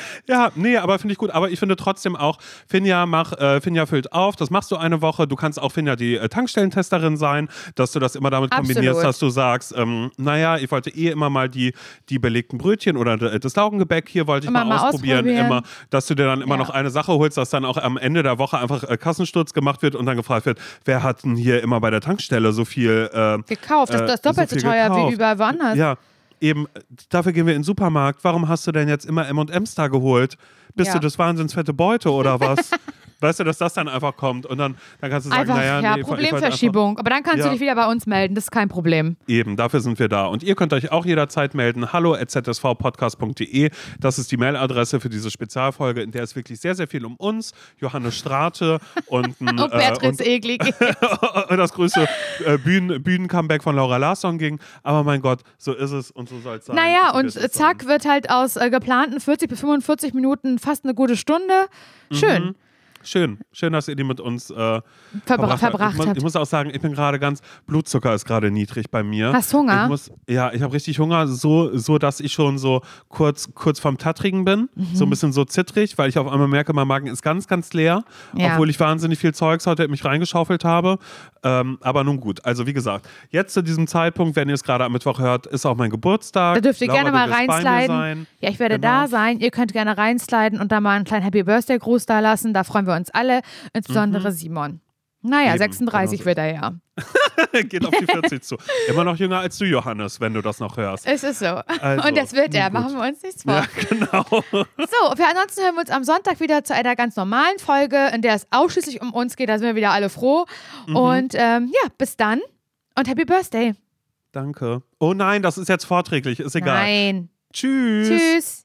Ja, nee, aber finde ich gut. Aber ich finde trotzdem auch, Finja, mach, äh, Finja füllt auf. Das machst du eine Woche. Du kannst auch Finja die äh, Tankstellentesterin sein, dass du das immer damit Absolut. kombinierst, dass du sagst, ähm, naja, ich wollte eh immer mal die, die belegten Brötchen oder das Laugengebäck hier wollte ich mal, mal, ausprobieren. ausprobieren. Immer, dass du dir dann immer ja. noch eine Sache holst, dass dann auch am Ende der Woche einfach äh, Kassensturz gemacht wird und dann gefragt wird, wer hat denn hier immer bei der Tankstelle so viel äh, gekauft? Das, das ist doppelt so, so teuer gekauft. wie überall woanders. Ja eben, dafür gehen wir in den Supermarkt. Warum hast du denn jetzt immer M&M's da geholt? Bist ja. du das wahnsinnsfette Beute oder was? Weißt du, dass das dann einfach kommt und dann, dann kannst du sagen, einfach, naja, ja, nee, Problemverschiebung. Einfach, Aber dann kannst ja. du dich wieder bei uns melden, das ist kein Problem. Eben, dafür sind wir da. Und ihr könnt euch auch jederzeit melden. Hallo zsvpodcast.de. Das ist die Mailadresse für diese Spezialfolge, in der es wirklich sehr, sehr viel um uns, Johannes Strate und, ein, und Beatrice äh, Egli und das größte äh, Bühnen, Bühnencomeback von Laura Larsson ging. Aber mein Gott, so ist es und so soll es sein. Naja, und zack, sein. wird halt aus äh, geplanten 40 bis 45 Minuten fast eine gute Stunde. Schön. Mhm. Schön, schön, dass ihr die mit uns äh, Verbra verbracht, verbracht habt. Ich, ich, muss auch sagen, ich bin gerade ganz, Blutzucker ist gerade niedrig bei mir. Hast Hunger? Ich muss, ja, ich habe richtig Hunger, so, so, dass ich schon so kurz, kurz vorm Tattrigen bin, mhm. so ein bisschen so zittrig, weil ich auf einmal merke, mein Magen ist ganz, ganz leer, ja. obwohl ich wahnsinnig viel Zeugs heute in mich reingeschaufelt habe. Ähm, aber nun gut, also wie gesagt, jetzt zu diesem Zeitpunkt, wenn ihr es gerade am Mittwoch hört, ist auch mein Geburtstag. Da dürft ihr Laura, gerne mal reinsliden. Ja, ich werde genau. da sein. Ihr könnt gerne reinsliden und da mal einen kleinen Happy Birthday Gruß da lassen. Da freuen wir uns alle, insbesondere mhm. Simon. Naja, Eben, 36 genau. wird er ja. Geht auf die 40 zu. Immer noch jünger als du, Johannes, wenn du das noch hörst. Es ist so. Also, Und das wird er, machen wir uns nichts vor. Ja, genau. So, für ansonsten hören wir uns am Sonntag wieder zu einer ganz normalen Folge, in der es ausschließlich um uns geht. Da sind wir wieder alle froh. Mhm. Und ähm, ja, bis dann und Happy Birthday. Danke. Oh nein, das ist jetzt vorträglich, ist egal. Nein. Tschüss. Tschüss.